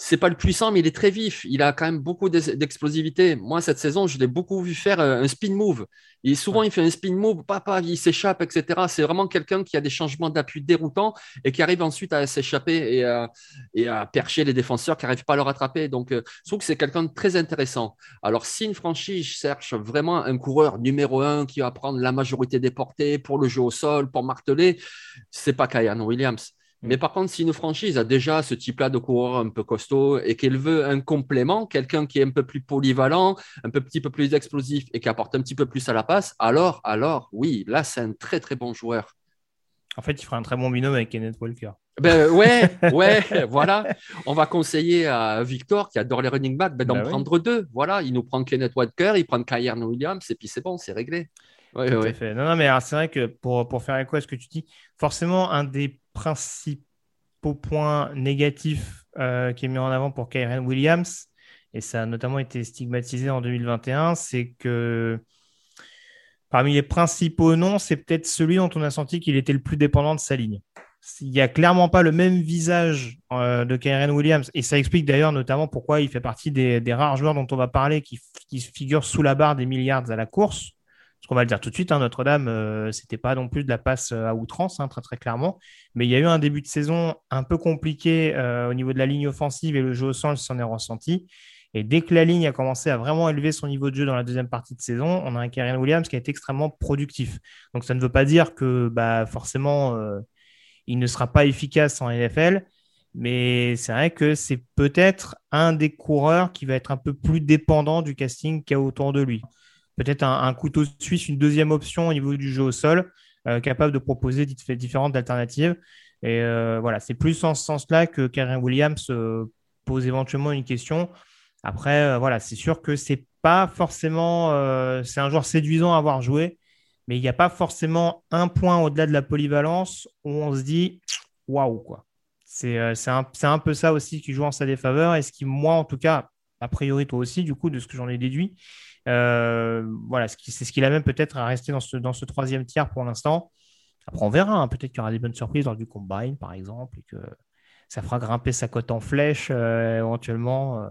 c'est pas le puissant, mais il est très vif. Il a quand même beaucoup d'explosivité. Moi, cette saison, je l'ai beaucoup vu faire euh, un spin move. Et souvent, il fait un spin move, papa, il s'échappe, etc. C'est vraiment quelqu'un qui a des changements d'appui déroutants et qui arrive ensuite à s'échapper et, à, percher les défenseurs qui n'arrivent pas à le rattraper. Donc, euh, je trouve que c'est quelqu'un de très intéressant. Alors, si une franchise cherche vraiment un coureur numéro un qui va prendre la majorité des portées pour le jeu au sol, pour marteler, c'est pas Kyan Williams. Mais mm. par contre, si une franchise a déjà ce type-là de coureur un peu costaud et qu'elle veut un complément, quelqu'un qui est un peu plus polyvalent, un petit peu plus explosif et qui apporte un petit peu plus à la passe, alors, alors, oui, là, c'est un très, très bon joueur. En fait, il fera un très bon binôme avec Kenneth Walker. Ben ouais, ouais, voilà. On va conseiller à Victor qui adore les running backs ben, d'en ben prendre deux. Voilà, il nous prend Kenneth Walker, il prend Kyron Williams et puis c'est bon, c'est réglé. Ouais, ouais. Fait. Non, non, mais c'est vrai que pour, pour faire écho à ce que tu dis, forcément, un des principaux points négatifs euh, qui est mis en avant pour Kyren Williams, et ça a notamment été stigmatisé en 2021, c'est que parmi les principaux noms, c'est peut-être celui dont on a senti qu'il était le plus dépendant de sa ligne. Il n'y a clairement pas le même visage euh, de Kyren Williams, et ça explique d'ailleurs notamment pourquoi il fait partie des, rares joueurs dont on va parler qui, qui figurent sous la barre des milliards à la course. Qu'on va le dire tout de suite, hein, Notre-Dame, ce euh, c'était pas non plus de la passe euh, à outrance, hein, très très clairement. Mais il y a eu un début de saison un peu compliqué euh, au niveau de la ligne offensive et le jeu au sol s'en est ressenti. Et dès que la ligne a commencé à vraiment élever son niveau de jeu dans la deuxième partie de saison, on a un Karen Williams qui a été extrêmement productif. Donc ça ne veut pas dire que bah, forcément il ne sera pas efficace en NFL, Mais c'est vrai que c'est peut-être un des coureurs qui va être un peu plus dépendant du casting qu'il y a autour de lui. Peut-être un, couteau suisse, une deuxième option au niveau du jeu au sol, euh, capable de proposer différentes alternatives. Et euh, voilà, c'est plus en ce sens-là que Karen Williams pose éventuellement une question. Après, voilà, c'est sûr que c'est pas forcément. c'est un joueur séduisant à avoir joué, mais il n'y a pas forcément un point au-delà de la polyvalence où on se dit waouh, quoi. Euh, c'est un, un, peu ça aussi qui joue en sa défaveur et ce qui, moi, en tout cas, a priori, toi aussi, du coup, de ce que j'en ai déduit, euh, voilà, c'est ce qu'il même peut-être à rester dans ce, dans ce troisième tiers pour l'instant. Après, on verra. Hein. Peut-être qu'il y aura des bonnes surprises lors du combine, par exemple, et que ça fera grimper sa cote en flèche euh, éventuellement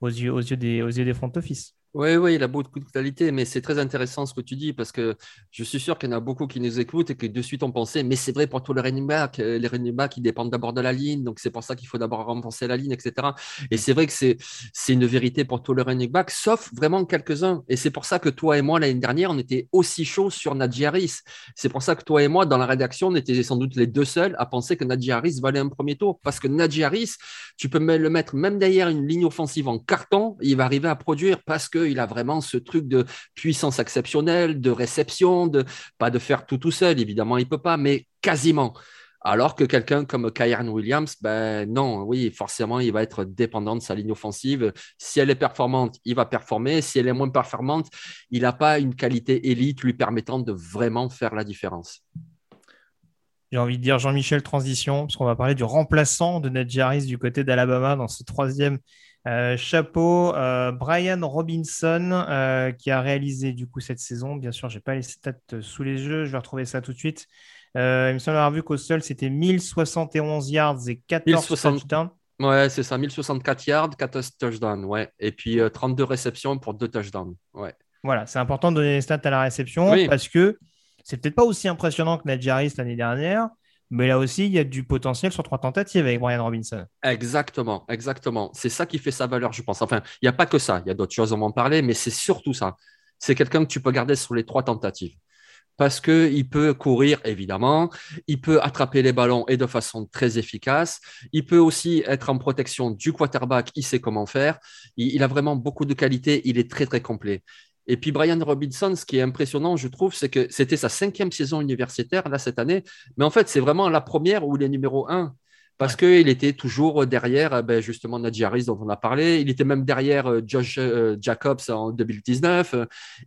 aux, yeux, aux, yeux des, aux yeux des front office. Oui, oui, il a beaucoup de qualité, mais c'est très intéressant ce que tu dis parce que je suis sûr qu'il y en a beaucoup qui nous écoutent et que de suite on pensait, mais c'est vrai pour tous les running backs, euh, les running backs ils dépendent d'abord de la ligne, donc c'est pour ça qu'il faut d'abord renforcer la ligne, etc. Et c'est vrai que c'est, c'est une vérité pour tous les running backs, sauf vraiment quelques-uns. Et c'est pour ça que toi et moi l'année dernière, on était aussi chaud sur Nadji Harris. C'est pour ça que toi et moi, dans la rédaction, on était sans doute les deux seuls à penser que Nadji Harris valait un premier tour parce que Nadji Harris, tu peux le mettre même derrière une ligne offensive en carton, il va arriver à produire parce que il a vraiment ce truc de puissance exceptionnelle, de réception, de pas de faire tout tout seul, évidemment, il peut pas, mais quasiment. Alors que quelqu'un comme Kyron Williams, ben non, oui, forcément, il va être dépendant de sa ligne offensive. Si elle est performante, il va performer. Si elle est moins performante, il n'a pas une qualité élite lui permettant de vraiment faire la différence. J'ai envie de dire Jean-Michel Transition, parce qu'on va parler du remplaçant de Ned Harris du côté d'Alabama dans ce troisième euh, chapeau, euh, Brian Robinson euh, qui a réalisé du coup cette saison. Bien sûr, j'ai pas les stats sous les yeux, je vais retrouver ça tout de suite. il me semble avoir vu qu'au sol, c'était 1071 yards et 14 touchdowns. Ouais, c'est ça, 1064 yards, 14 touchdowns. Ouais. Et puis 32 réceptions pour 2 touchdowns. Ouais. Voilà, c'est important de donner les stats à la réception parce que c'est peut-être pas aussi impressionnant que Nadjaris l'année dernière, mais là aussi, il y a du potentiel sur trois tentatives avec Brian Robinson. Exactement, exactement. C'est ça qui fait sa valeur, je pense. Enfin, il n'y a pas que ça. Il y a d'autres choses, on m'en parler, mais c'est surtout ça. C'est quelqu'un que tu peux garder sur les trois tentatives. Parce qu'il peut courir, évidemment. Il peut attraper les ballons et de façon très efficace. Il peut aussi être en protection du quarterback. Il sait comment faire. Il a vraiment beaucoup de qualités. Il est très, très complet. Et puis Brian Robinson, ce qui est impressionnant, je trouve, c'est que c'était sa cinquième saison universitaire là cette année. Mais en fait, c'est vraiment la première où il est numéro un. Parce qu'il était toujours derrière eh ben, justement Najee Harris dont on a parlé. Il était même derrière euh, Josh euh, Jacobs en 2019.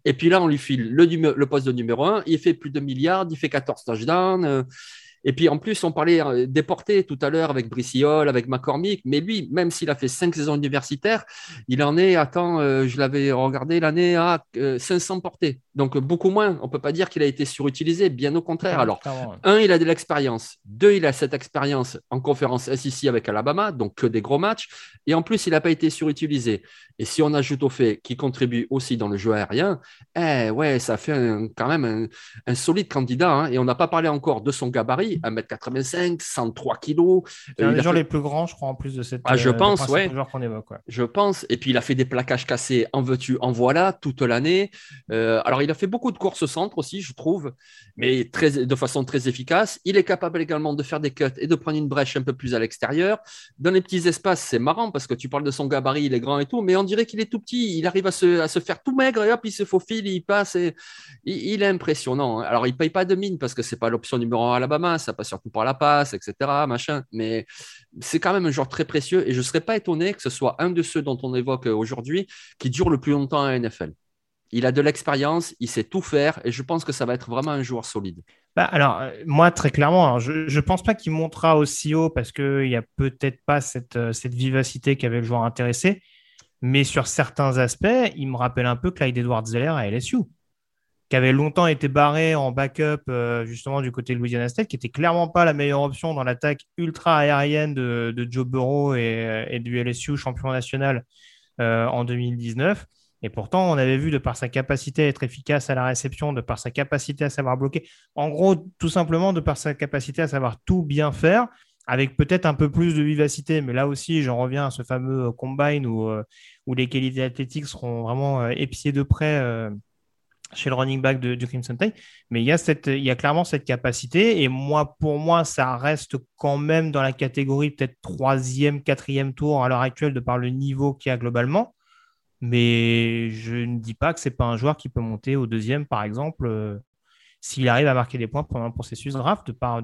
Et puis là, on lui file le, le poste de numéro un. Il fait plus de milliards, il fait 14 touchdowns. Euh, et puis en plus, on parlait euh, des portées tout à l'heure avec Brissiol, avec McCormick, mais lui, même s'il a fait cinq saisons universitaires, il en est, attends, euh, je l'avais regardé l'année à 500 euh, portées. Donc beaucoup moins. On ne peut pas dire qu'il a été surutilisé, bien au contraire. Alors, un, il a de l'expérience. Deux, il a cette expérience en conférence SEC avec Alabama, donc que des gros matchs. Et en plus, il n'a pas été surutilisé. Et si on ajoute au fait qu'il contribue aussi dans le jeu aérien, eh ouais, ça fait quand même un, solide candidat. Hein. Et on n'a pas parlé encore de son gabarit, 1m85, 103 kg. C'est un des joueurs les plus grands, je crois, en plus de cette. Ah, je euh, pense, ouais. Je pense. Et puis il a fait des plaquages cassés en veux-tu, en voilà, toute l'année. Euh, alors il a fait beaucoup de courses au centre aussi, je trouve, mais très, de façon très efficace. Il est capable également de faire des cuts et de prendre une brèche un peu plus à l'extérieur. Dans les petits espaces, c'est marrant parce que tu parles de son gabarit, il est grand et tout, mais on dirait qu'il est tout petit. Il arrive à se, faire tout maigre et hop, il se faufile, il passe. Et, il, est impressionnant. Hein. Alors il paye pas de mine parce que c'est pas l'option numéro 1 à Alabama, ça passe surtout par la passe, etc. Machin. Mais c'est quand même un joueur très précieux et je serais pas étonné que ce soit un de ceux dont on évoque aujourd'hui qui dure le plus longtemps à NFL. Il a de l'expérience, il sait tout faire et je pense que ça va être vraiment un joueur solide. Bah, alors, euh, moi, très clairement, je ne pense pas qu'il montera aussi haut parce qu'il n'y a peut-être pas cette, euh, cette vivacité qu'avait le joueur intéressé. Mais sur certains aspects, il me rappelle un peu Clyde Edwards Zeller à LSU, qui avait longtemps été barré en backup euh, justement du côté de Louisiana State, qui était clairement pas la meilleure option dans l'attaque ultra aérienne de, Joe Burrow et, du LSU champion national en 2019. Et pourtant, on avait vu de par sa capacité à être efficace à la réception, de par sa capacité à savoir bloquer, en gros, tout simplement de par sa capacité à savoir tout bien faire, avec peut-être un peu plus de vivacité. Mais là aussi, j'en reviens à ce fameux euh, combine où, euh, où les qualités athlétiques seront vraiment euh, épiées de près chez le running back du Crimson Tide. Mais il y, a il y a clairement cette capacité. Et moi, pour moi, ça reste quand même dans la catégorie peut-être troisième, quatrième tour à l'heure actuelle de par le niveau qu'il y a globalement. Mais je ne dis pas que ce n'est pas un joueur qui peut monter au deuxième, par exemple, s'il arrive à marquer des points pendant un processus draft, de par,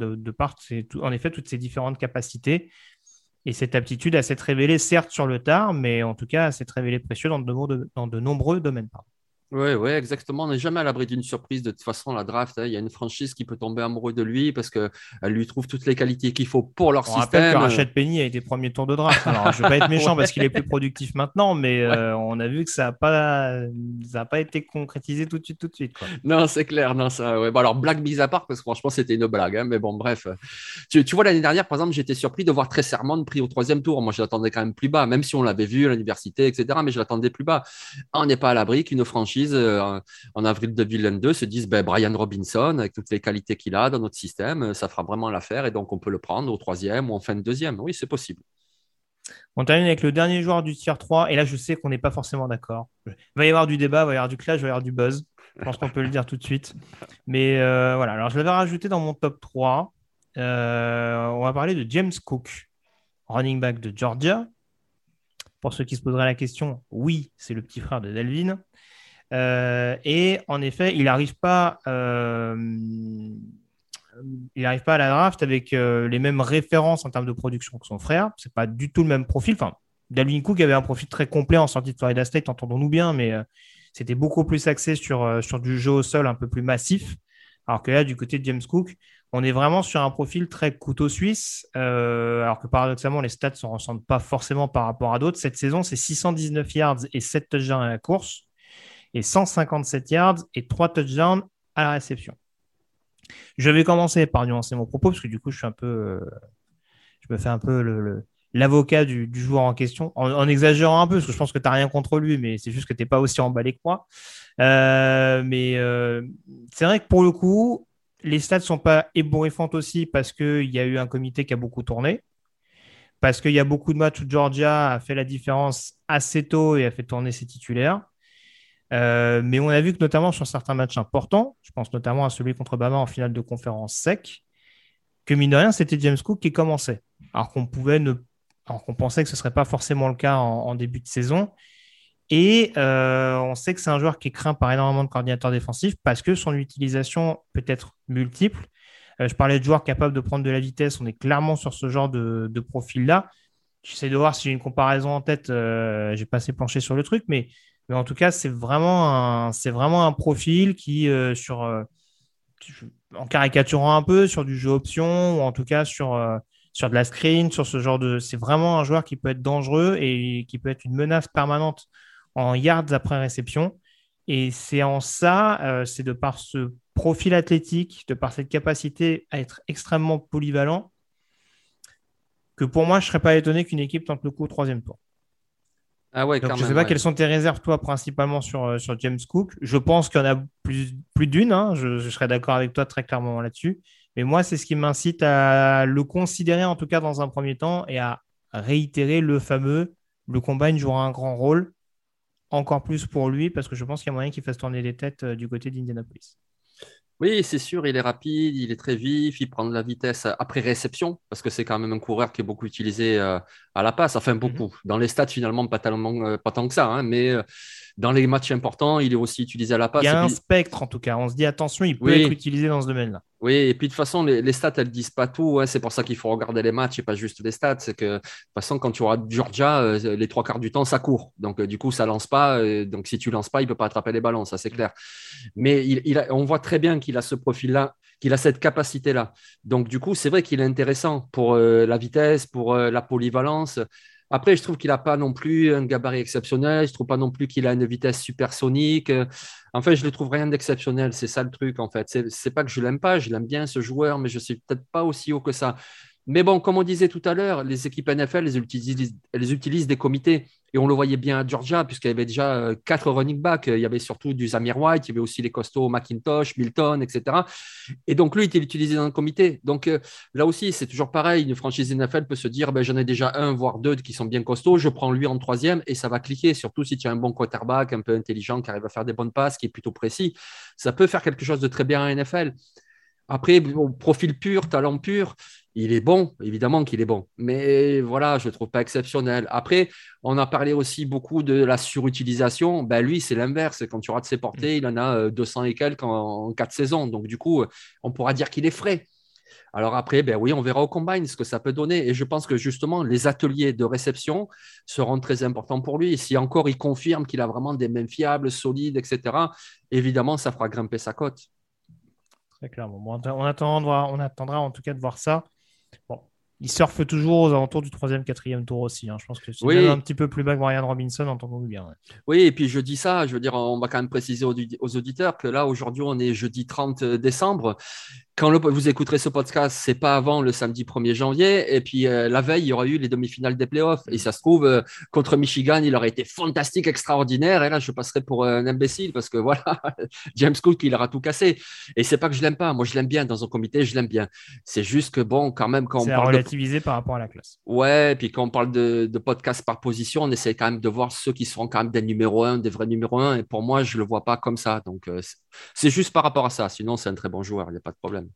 en effet, toutes ces différentes capacités et cette aptitude à s'être révélée, certes sur le tard, mais en tout cas à s'être révélée précieux dans de nombreux domaines. Oui, ouais, exactement. On n'est jamais à l'abri d'une surprise. De toute façon, la draft, hein, il y a une franchise qui peut tomber amoureux de lui parce qu'elle lui trouve toutes les qualités qu'il faut pour leur on système. que Rachid Penny a été premier tour de draft. Alors, je ne vais pas être méchant parce qu'il est plus productif maintenant, mais euh, on a vu que ça n'a pas, ça pas été concrétisé tout de suite, tout de suite. Quoi. Non, c'est clair. Non, ça, ouais. bon, alors, blague mise à part, parce que franchement, c'était une blague. Hein, mais bon, bref. Tu, tu vois, l'année dernière, par exemple, j'étais surpris de voir très serment pris au troisième tour. Moi, je l'attendais quand même plus bas, même si on l'avait vu à l'université, etc. Mais je l'attendais plus bas. On n'est pas à l'abri qu'une franchise. Euh, en avril 2022 se disent ben, Brian Robinson, avec toutes les qualités qu'il a dans notre système, ça fera vraiment l'affaire et donc on peut le prendre au troisième ou en fin de deuxième. Oui, c'est possible. On termine avec le dernier joueur du tier 3 et là je sais qu'on n'est pas forcément d'accord. Il va y avoir du débat, il va y avoir du clash, il va y avoir du buzz. Je pense qu'on peut le dire tout de suite. Mais euh, voilà, alors je l'avais rajouté dans mon top 3. Euh, on va parler de James Cook, running back de Georgia. Pour ceux qui se poseraient la question, oui, c'est le petit frère de Delvin. Euh, et en effet, il n'arrive pas, euh, il pas à la draft avec euh, les mêmes références en termes de production que son frère. C'est pas du tout le même profil. Enfin, Dalvin Cook avait un profil très complet en sortie de Florida State, entendons-nous bien, mais c'était beaucoup plus axé sur, sur du jeu au sol un peu plus massif. Alors que là, du côté de James Cook, on est vraiment sur un profil très couteau suisse, alors que paradoxalement, les stats ne se ressentent pas forcément par rapport à d'autres. Cette saison, c'est 619 yards et 7 touchdowns à la course et 157 yards et 3 touchdowns à la réception. Je vais commencer par nuancer mon propos parce que du coup, je suis un peu, euh, me fais un peu l'avocat du, joueur en question, en, exagérant un peu, parce que je pense que tu n'as rien contre lui, mais c'est juste que tu n'es pas aussi emballé que moi. Euh, mais euh, c'est vrai que pour le coup, les stats ne sont pas ébouriffantes aussi parce qu'il y a eu un comité qui a beaucoup tourné, parce qu'il y a beaucoup de matchs où Georgia a fait la différence assez tôt et a fait tourner ses titulaires. Euh, mais on a vu que notamment sur certains matchs importants, je pense notamment à celui contre Bama en finale de conférence sec, que mine de rien, c'était James Cook qui commençait. Alors qu'on pouvait ne... Qu'on pensait que ce ne serait pas forcément le cas en, début de saison. Et euh, on sait que c'est un joueur qui est craint par énormément de coordinateurs défensifs parce que son utilisation peut être multiple. Euh, je parlais de joueurs capables de prendre de la vitesse. On est clairement sur ce genre de profil-là. J'essaie de voir si j'ai une comparaison en tête. j'ai pas assez planché sur le truc, mais en tout cas, c'est vraiment un, profil qui, euh, euh, en caricaturant un peu, sur du jeu option, ou en tout cas sur, euh, sur de la screen, sur ce genre de. C'est vraiment un joueur qui peut être dangereux et qui peut être une menace permanente en yards après réception. Et c'est en ça, c'est de par ce profil athlétique, de par cette capacité à être extrêmement polyvalent, que pour moi, je ne serais pas étonné qu'une équipe tente le coup au troisième tour. Ah ouais, je ne sais pas quelles sont tes réserves, toi, principalement sur, euh, sur James Cook. Je pense qu'il y en a plus, plus d'une. Hein. Je, je, serais d'accord avec toi très clairement là-dessus. Mais moi, c'est ce qui m'incite à le considérer, en tout cas dans un premier temps, et à réitérer le fameux le combine jouera un grand rôle, encore plus pour lui, parce que je pense qu'il y a moyen qu'il fasse tourner les têtes euh, du côté d'Indianapolis. Oui, c'est sûr, il est rapide, il est très vif, il prend de la vitesse après réception, parce que c'est quand même un coureur qui est beaucoup utilisé euh, à la passe, enfin mhm. beaucoup. Dans les stats, finalement, pas, tellement, euh, pas tant que ça, hein, mais euh, dans les matchs importants, il est aussi utilisé à la passe. Il y a un spectre, en tout cas. On se dit, attention, il peut être utilisé dans ce domaine-là. Oui, et puis de toute façon, les, stats, elles ne disent pas tout. Hein. C'est pour ça qu'il faut regarder les matchs et pas juste les stats. C'est que de toute façon, quand tu auras Georgia, les trois quarts du temps, ça court. Donc, du coup, ça lance pas. donc, si tu lances pas, il ne peut pas attraper les ballons, ça c'est clair. Mais il, on voit très bien qu'il a ce profil-là, qu'il a cette capacité-là. Donc, du coup, c'est vrai qu'il est intéressant pour euh, la vitesse, pour euh, la polyvalence. Après, je trouve qu'il n'a pas non plus un gabarit exceptionnel. Je trouve pas non plus qu'il a une vitesse supersonique. En fait, je ne trouve rien d'exceptionnel. C'est ça le truc, en fait. C'est pas que je l'aime pas. Je l'aime bien, ce joueur, mais je suis peut-être pas aussi haut que ça. Mais bon, comme on disait tout à l'heure, les équipes NFL, elles utilisent, des comités. Et on le voyait bien à Georgia, puisqu'il y avait déjà euh, quatre running backs. Il y avait surtout du Zamir White, il y avait aussi les costauds McIntosh, Milton, etc. Et donc, lui, il était utilisé dans un comité. Donc, euh, là aussi, c'est toujours pareil. Une franchise NFL peut se dire ben, j'en ai déjà un, voire deux qui sont bien costauds. Je prends lui en troisième et ça va cliquer. Surtout si tu as un bon quarterback, un peu intelligent, qui arrive à faire des bonnes passes, qui est plutôt précis. Ça peut faire quelque chose de très bien en NFL. Après, profil pur, talent pur, il est bon, évidemment qu'il est bon. Mais voilà, je ne trouve pas exceptionnel. Après, on a parlé aussi beaucoup de la surutilisation. Ben, lui, c'est l'inverse. Quand tu rates ses portées, il en a 200 euh, et quelques en, quatre saisons. Donc, du coup, on pourra dire qu'il est frais. Alors après, ben oui, on verra au combine ce que ça peut donner. Et je pense que justement, les ateliers de réception seront très importants pour lui. Si encore il confirme qu'il a vraiment des mains fiables, solides, etc., évidemment, ça fera grimper sa cote. Très clairement. on, attendra, on attendra en tout cas de voir ça. Bon, il surfe toujours aux alentours du troisième, quatrième tour aussi. Hein. Je pense que c'est un petit peu plus bas que Marianne Robinson, entendons-nous bien. Oui, et puis je dis ça, je veux dire, on va quand même préciser aux, aux auditeurs que là, aujourd'hui, on est jeudi 30 décembre quand vous écouterez ce podcast, c'est pas avant le samedi 1er janvier. Et puis euh, la veille, il y aura eu les demi-finales des playoffs. Et ça se trouve, euh, contre Michigan, il aurait été fantastique, extraordinaire. Et là, je passerai pour un imbécile parce que voilà, James Cook, il aura tout cassé. Et c'est pas que je l'aime pas. Moi, je l'aime bien dans un comité, je l'aime bien. C'est juste que bon, quand même, quand on parle. relativisé par rapport à la classe. Ouais, et puis quand on parle de, de podcast par position, on essaie quand même de voir ceux qui seront quand même des numéros 1, des vrais numéros 1. Et pour moi, je le vois pas comme ça. Donc, euh, c'est juste par rapport à ça. Sinon, c'est un très bon joueur, il n'y a pas de problème.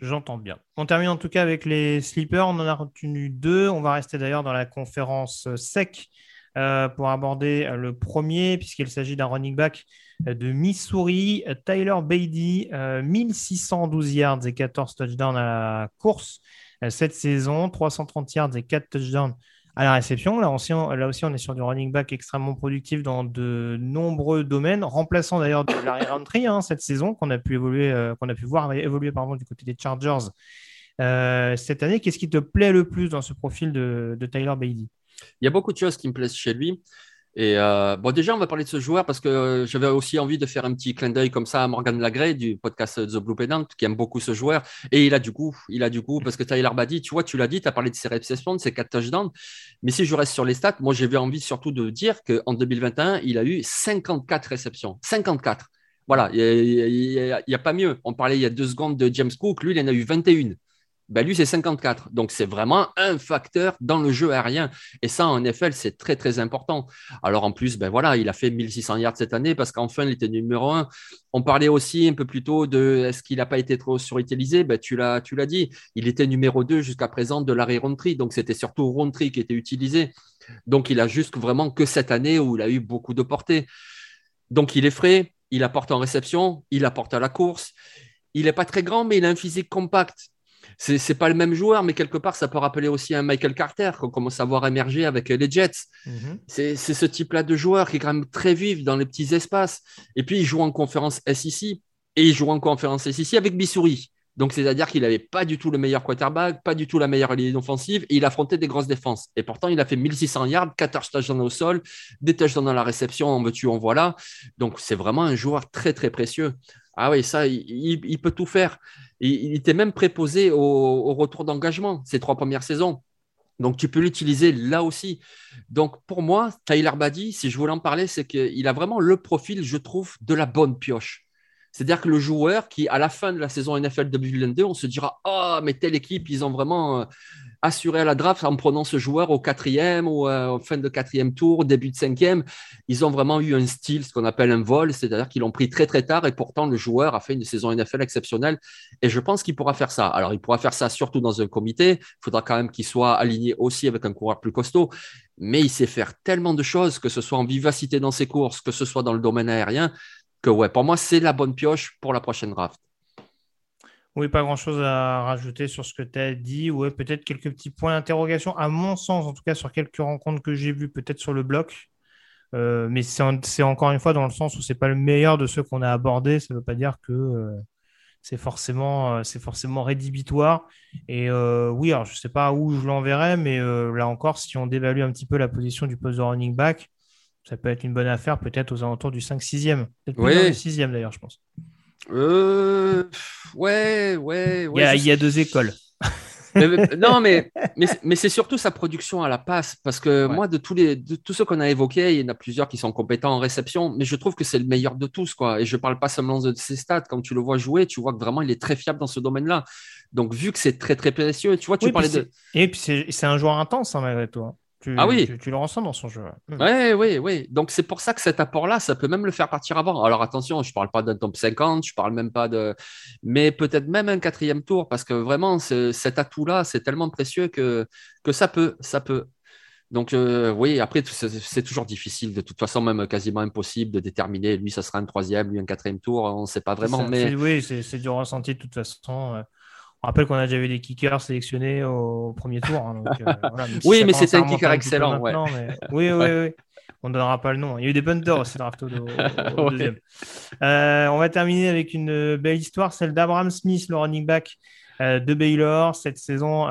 J'entends bien. On termine en tout cas avec les sleepers. On en a retenu deux. On va rester d'ailleurs dans la conférence sec euh, pour aborder le premier, puisqu'il s'agit d'un running back de Missouri, Tyler Beatty, 1612 euh, yards et 14 touchdowns à la course euh, cette saison, 330 yards et 4 touchdowns à la réception. Là aussi, on, est sur du running back extrêmement productif dans de nombreux domaines, remplaçant d'ailleurs de Larry Roundtree hein, cette saison qu'on a pu évoluer, euh, qu'on a pu voir évoluer pardon, du côté des Chargers euh, cette année. Qu'est-ce qui te plaît le plus dans ce profil de, de Tyler Beatty Il y a beaucoup de choses qui me plaisent chez lui. Et euh, bon, déjà, on va parler de ce joueur parce que j'avais aussi envie de faire un petit clin d'œil comme ça à Morgan Lagrey du podcast The Blue Pedant qui aime beaucoup ce joueur. Et il a du coup, il a du coup, parce que Tyler Badi, tu vois, tu l'as dit, tu as parlé de ses réceptions, de ses 4 touchdowns. Mais si je reste sur les stats, moi, j'avais envie surtout de dire qu'en 2021, il a eu 54 réceptions. 54. Voilà, il n'y a, a, pas mieux. On parlait il y a deux secondes de James Cook, lui, il en a eu 21 ben lui, c'est 54. Donc, c'est vraiment un facteur dans le jeu aérien. Et ça, en NFL, c'est très, très important. Alors, en plus, ben il a fait 1600 yards cette année parce qu'enfin, il était numéro un. On parlait aussi un peu plus tôt de est-ce qu'il n'a pas été trop surutilisé? Ben, Tu l'as dit. Il était numéro 2 jusqu'à présent de l'arrêt Roundtree. Donc, c'était surtout Roundtree qui était utilisé. Donc, il a juste vraiment que cette année où il a eu beaucoup de portée. Donc, il est frais. Il apporte en réception. Il apporte à la course. Il n'est pas très grand, mais il a un physique compact c'est pas le même joueur, mais quelque part, ça peut rappeler aussi un Michael Carter qu'on commence à voir émerger avec les Jets. Mhm. C'est ce type-là de joueur qui est quand même très vif dans les petits espaces. Et puis, il joue en conférence SEC et il joue en conférence SEC avec Missouri. Donc, c'est-à-dire qu'il n'avait pas du tout le meilleur quarterback, pas du tout la meilleure ligne offensive, et il affrontait des grosses défenses. Et pourtant, il a fait 1600 yards, 14 touchdowns au sol, des touchdowns dans la réception, en veux-tu, en voilà. Donc, c'est vraiment un joueur très, très précieux. Ah oui, ça, il, peut tout faire. Il, était même préposé au, retour d'engagement ces trois premières saisons. Donc, tu peux l'utiliser là aussi. Donc, pour moi, Tyler Badi, si je voulais en parler, c'est qu'il a vraiment le profil, je trouve, de la bonne pioche. C'est-à-dire que le joueur qui, à la fin de la saison NFL 2022, on se dira Ah, oh, mais telle équipe, ils ont vraiment euh, assuré à la draft en prenant ce joueur au quatrième ou euh, fin de quatrième tour, début de cinquième. Ils ont vraiment eu un style, ce qu'on appelle un vol, c'est-à-dire qu'ils l'ont pris très très tard et pourtant le joueur a fait une saison NFL exceptionnelle et je pense qu'il pourra faire ça. Alors il pourra faire ça surtout dans un comité, il faudra quand même qu'il soit aligné aussi avec un coureur plus costaud, mais il sait faire tellement de choses, que ce soit en vivacité dans ses courses, que ce soit dans le domaine aérien, que pour moi c'est la bonne pioche pour la prochaine draft. Oui, pas grand-chose à rajouter sur ce que tu as dit. Ouais, peut-être quelques petits points d'interrogation, à mon sens, en tout cas sur quelques rencontres que j'ai vues, peut-être sur le bloc. Euh, mais c'est encore une fois dans le sens où c'est pas le meilleur de ceux qu'on a abordés. Ça ne veut pas dire que euh, c'est forcément, euh, rédhibitoire. Et oui, je ne sais pas où je l'enverrai, mais là encore, si on dévalue un petit peu la position du poste de running back, ça peut être une bonne affaire, peut-être aux alentours du 5-6e. Peut-être oui. le 6e d'ailleurs, je pense. Euh, ouais, ouais, ouais. Il y, a, deux écoles. non, mais, mais, c'est surtout sa production à la passe. Parce que moi, de tous, les, de tous ceux qu'on a évoqués, il y en a plusieurs qui sont compétents en réception, mais je trouve que c'est le meilleur de tous. Quoi. Et je ne parle pas seulement de ses stats. Quand tu le vois jouer, tu vois que vraiment, il est très fiable dans ce domaine-là. Donc, vu que c'est très, très précieux, tu vois, tu parlais de. Et puis, c'est un joueur intense, hein, malgré tout. Tu, ah oui. Tu, le ressens dans son jeu. Oui, oui, oui. Donc c'est pour ça que cet apport-là, ça peut même le faire partir avant. Alors attention, je ne parle pas d'un top 50, je parle même pas de. Mais peut-être même un quatrième tour, parce que vraiment, cet atout-là, c'est tellement précieux que, que ça peut. Ça peut. Donc euh, oui, après, c'est toujours difficile, de toute façon, même quasiment impossible de déterminer. Lui, ça sera un troisième, lui, un quatrième tour, on ne sait pas vraiment. Mais... Oui, c'est du ressenti de toute façon. On rappelle qu'on a déjà vu des kickers sélectionnés au premier tour. Hein, euh, oui, mais c'était un kicker excellent. Oui, oui, oui. On ne donnera pas le nom. Il y a eu des punters aussi draft au, deuxième. Euh, on va terminer avec une belle histoire, celle d'Abraham Smith, le running back euh, de Baylor cette saison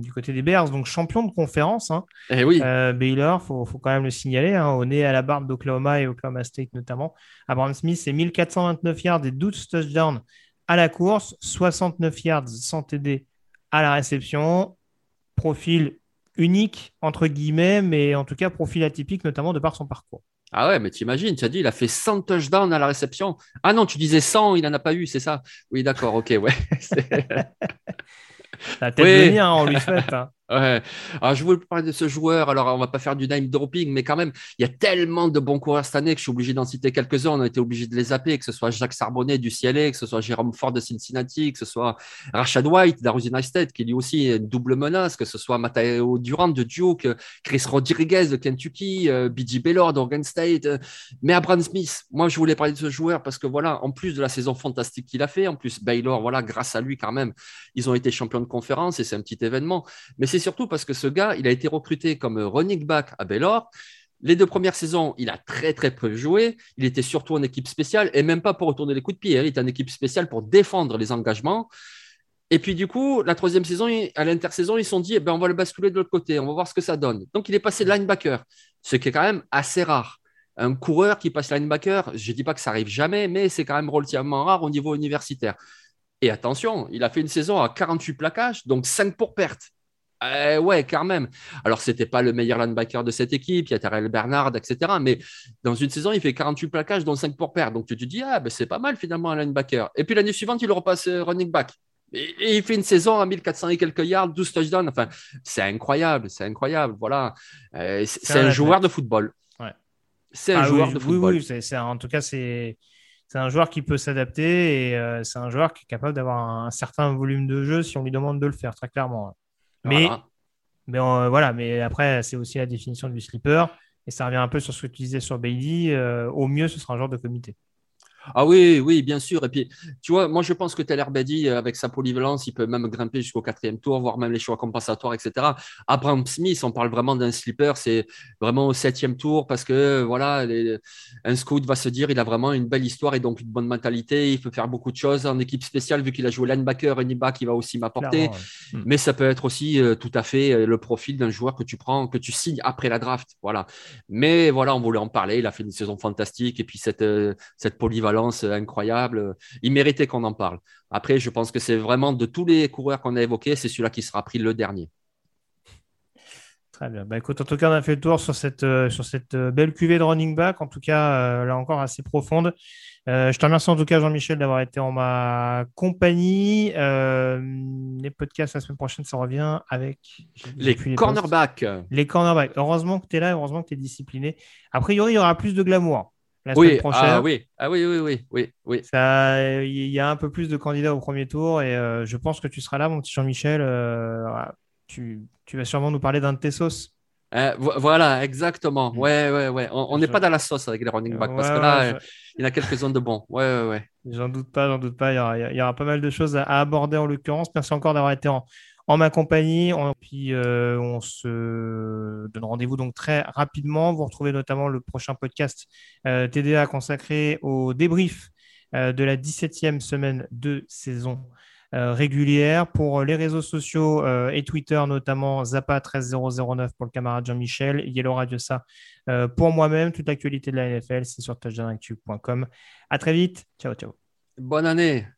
du côté des Bears, donc champion de conférence. Hein. Eh oui. Baylor, il faut, quand même le signaler, hein, au nez à la barbe d'Oklahoma et Oklahoma State notamment. Abraham Smith, c'est 1429 yards et 12 touchdowns à la course, 69 yards sans TD à la réception. Profil unique, entre guillemets, mais en tout cas profil atypique, notamment de par son parcours. Ah ouais, mais t'imagines, tu as dit, il a fait 100 touchdowns à la réception. Ah non, tu disais 100, il n'en a pas eu, c'est ça? Oui, d'accord, ok, ouais. La tête de mien, on lui souhaite. Hein. Ouais. Alors, je voulais parler de ce joueur. Alors, on va pas faire du name dropping, mais quand même, il y a tellement de bons coureurs cette année que je suis obligé d'en citer quelques-uns. On a été obligé de les zapper, que ce soit Jacques Sarbonnet du CLA, que ce soit Jérôme Ford de Cincinnati, que ce soit Rashad White d'Arizona State, qui lui aussi une double menace, que ce soit Matteo Durant de Duke, Chris Rodriguez de Kentucky, euh, BJ Baylor d'Oregon State. Euh, mais Abraham Smith, moi, je voulais parler de ce joueur parce que voilà, en plus de la saison fantastique qu'il a fait, en plus Baylor, voilà, grâce à lui quand même, ils ont été champions de conférence et c'est un petit événement. Mais c'est surtout parce que ce gars, il a été recruté comme running back à Baylor. Les deux premières saisons, il a très très peu joué. Il était surtout en équipe spéciale et même pas pour retourner les coups de pied. Hein. Il était en équipe spéciale pour défendre les engagements. Et puis du coup, la troisième saison, à l'intersaison, ils se sont dit, eh ben, on va le basculer de l'autre côté, on va voir ce que ça donne. Donc il est passé linebacker, ce qui est quand même assez rare. Un coureur qui passe linebacker, je ne dis pas que ça arrive jamais, mais c'est quand même relativement rare au niveau universitaire. Et attention, il a fait une saison à 48 plaquages, donc 5 pour perte. Euh, ouais, quand même. Alors, c'était pas le meilleur linebacker de cette équipe, il y a Terrell Bernard, etc. Mais dans une saison, il fait 48 plaquages, dont 5 pour perdre. Donc, tu te dis, ah, ben, c'est pas mal finalement un linebacker. Et puis l'année suivante, il repasse euh, running back. Et, il fait une saison à 1400 et quelques yards, 12 touchdowns. Enfin, c'est incroyable, c'est incroyable. Voilà. Euh, c'est un, joueur de football. Ouais. C'est un ah joueur de football. Oui, oui, en tout cas, c'est c'est un joueur qui peut s'adapter et c'est un joueur qui est capable d'avoir un, certain volume de jeu si on lui demande de le faire, très clairement. Mais, mais euh, voilà, mais après, c'est aussi la définition du slipper. Et ça revient un peu sur ce que tu disais sur Bailey. Euh, au mieux, ce sera un genre de comité. Ah oui, oui, bien sûr. Et puis, tu vois, moi, je pense que Taylor Bedi, avec sa polyvalence, il peut même grimper jusqu'au quatrième tour, voire même les choix compensatoires, etc. Abraham Smith, on parle vraiment d'un slipper, c'est vraiment au septième tour parce que, voilà, un scout va se dire, il a vraiment une belle histoire et donc une bonne mentalité. Il peut faire beaucoup de choses en équipe spéciale, vu qu'il a joué linebacker, running back, il va aussi m'apporter. Hmm. Mais ça peut être aussi euh, tout à fait euh, le profil d'un joueur que tu prends, que tu signes après la draft. Voilà. Mais voilà, on voulait en parler. Il a fait une saison fantastique et puis cette, euh, cette polyvalence incroyable. Il méritait qu'on en parle. Après, je pense que c'est vraiment de tous les coureurs qu'on a évoqués, c'est celui-là qui sera pris le dernier. Très bien. Bah, écoute, en tout cas, on a fait le tour sur cette, euh, sur cette euh, belle cuvée de running back, en tout cas, euh, là encore assez profonde. je te remercie en tout cas, Jean-Michel, d'avoir été en ma compagnie. les podcasts la semaine prochaine, ça revient avec les, cornerbacks. Les cornerbacks. Heureusement que tu es là, heureusement que tu es discipliné. A priori, il y aura plus de glamour oui, Ah, oui. ah oui, oui, oui, oui, oui. Il y a un peu plus de candidats au premier tour et euh, je pense que tu seras là, mon petit Jean-Michel. Euh, tu, tu, vas sûrement nous parler d'un de tes sauces. Euh, voilà, exactement. Mm. Ouais, ouais, ouais. On n'est pas dans la sauce avec les running backs parce que là, il y en a quelques zones de bons. Ouais, ouais, ouais. J'en doute pas, j'en doute pas. Il y, aura, pas mal de choses à aborder en l'occurrence. Merci encore d'avoir été en, en ma compagnie. On, puis euh, on se donne rendez-vous donc très rapidement. Vous retrouvez notamment le prochain podcast euh, TDA consacré au débrief euh, de la 17e semaine de saison régulière. Pour les réseaux sociaux et Twitter notamment, Zappa13009 pour le camarade Jean-Michel, Yellow Radio ça pour moi-même. Toute l'actualité de la NFL, c'est sur touchdownactu.com. À très vite. Ciao, ciao. Bonne année.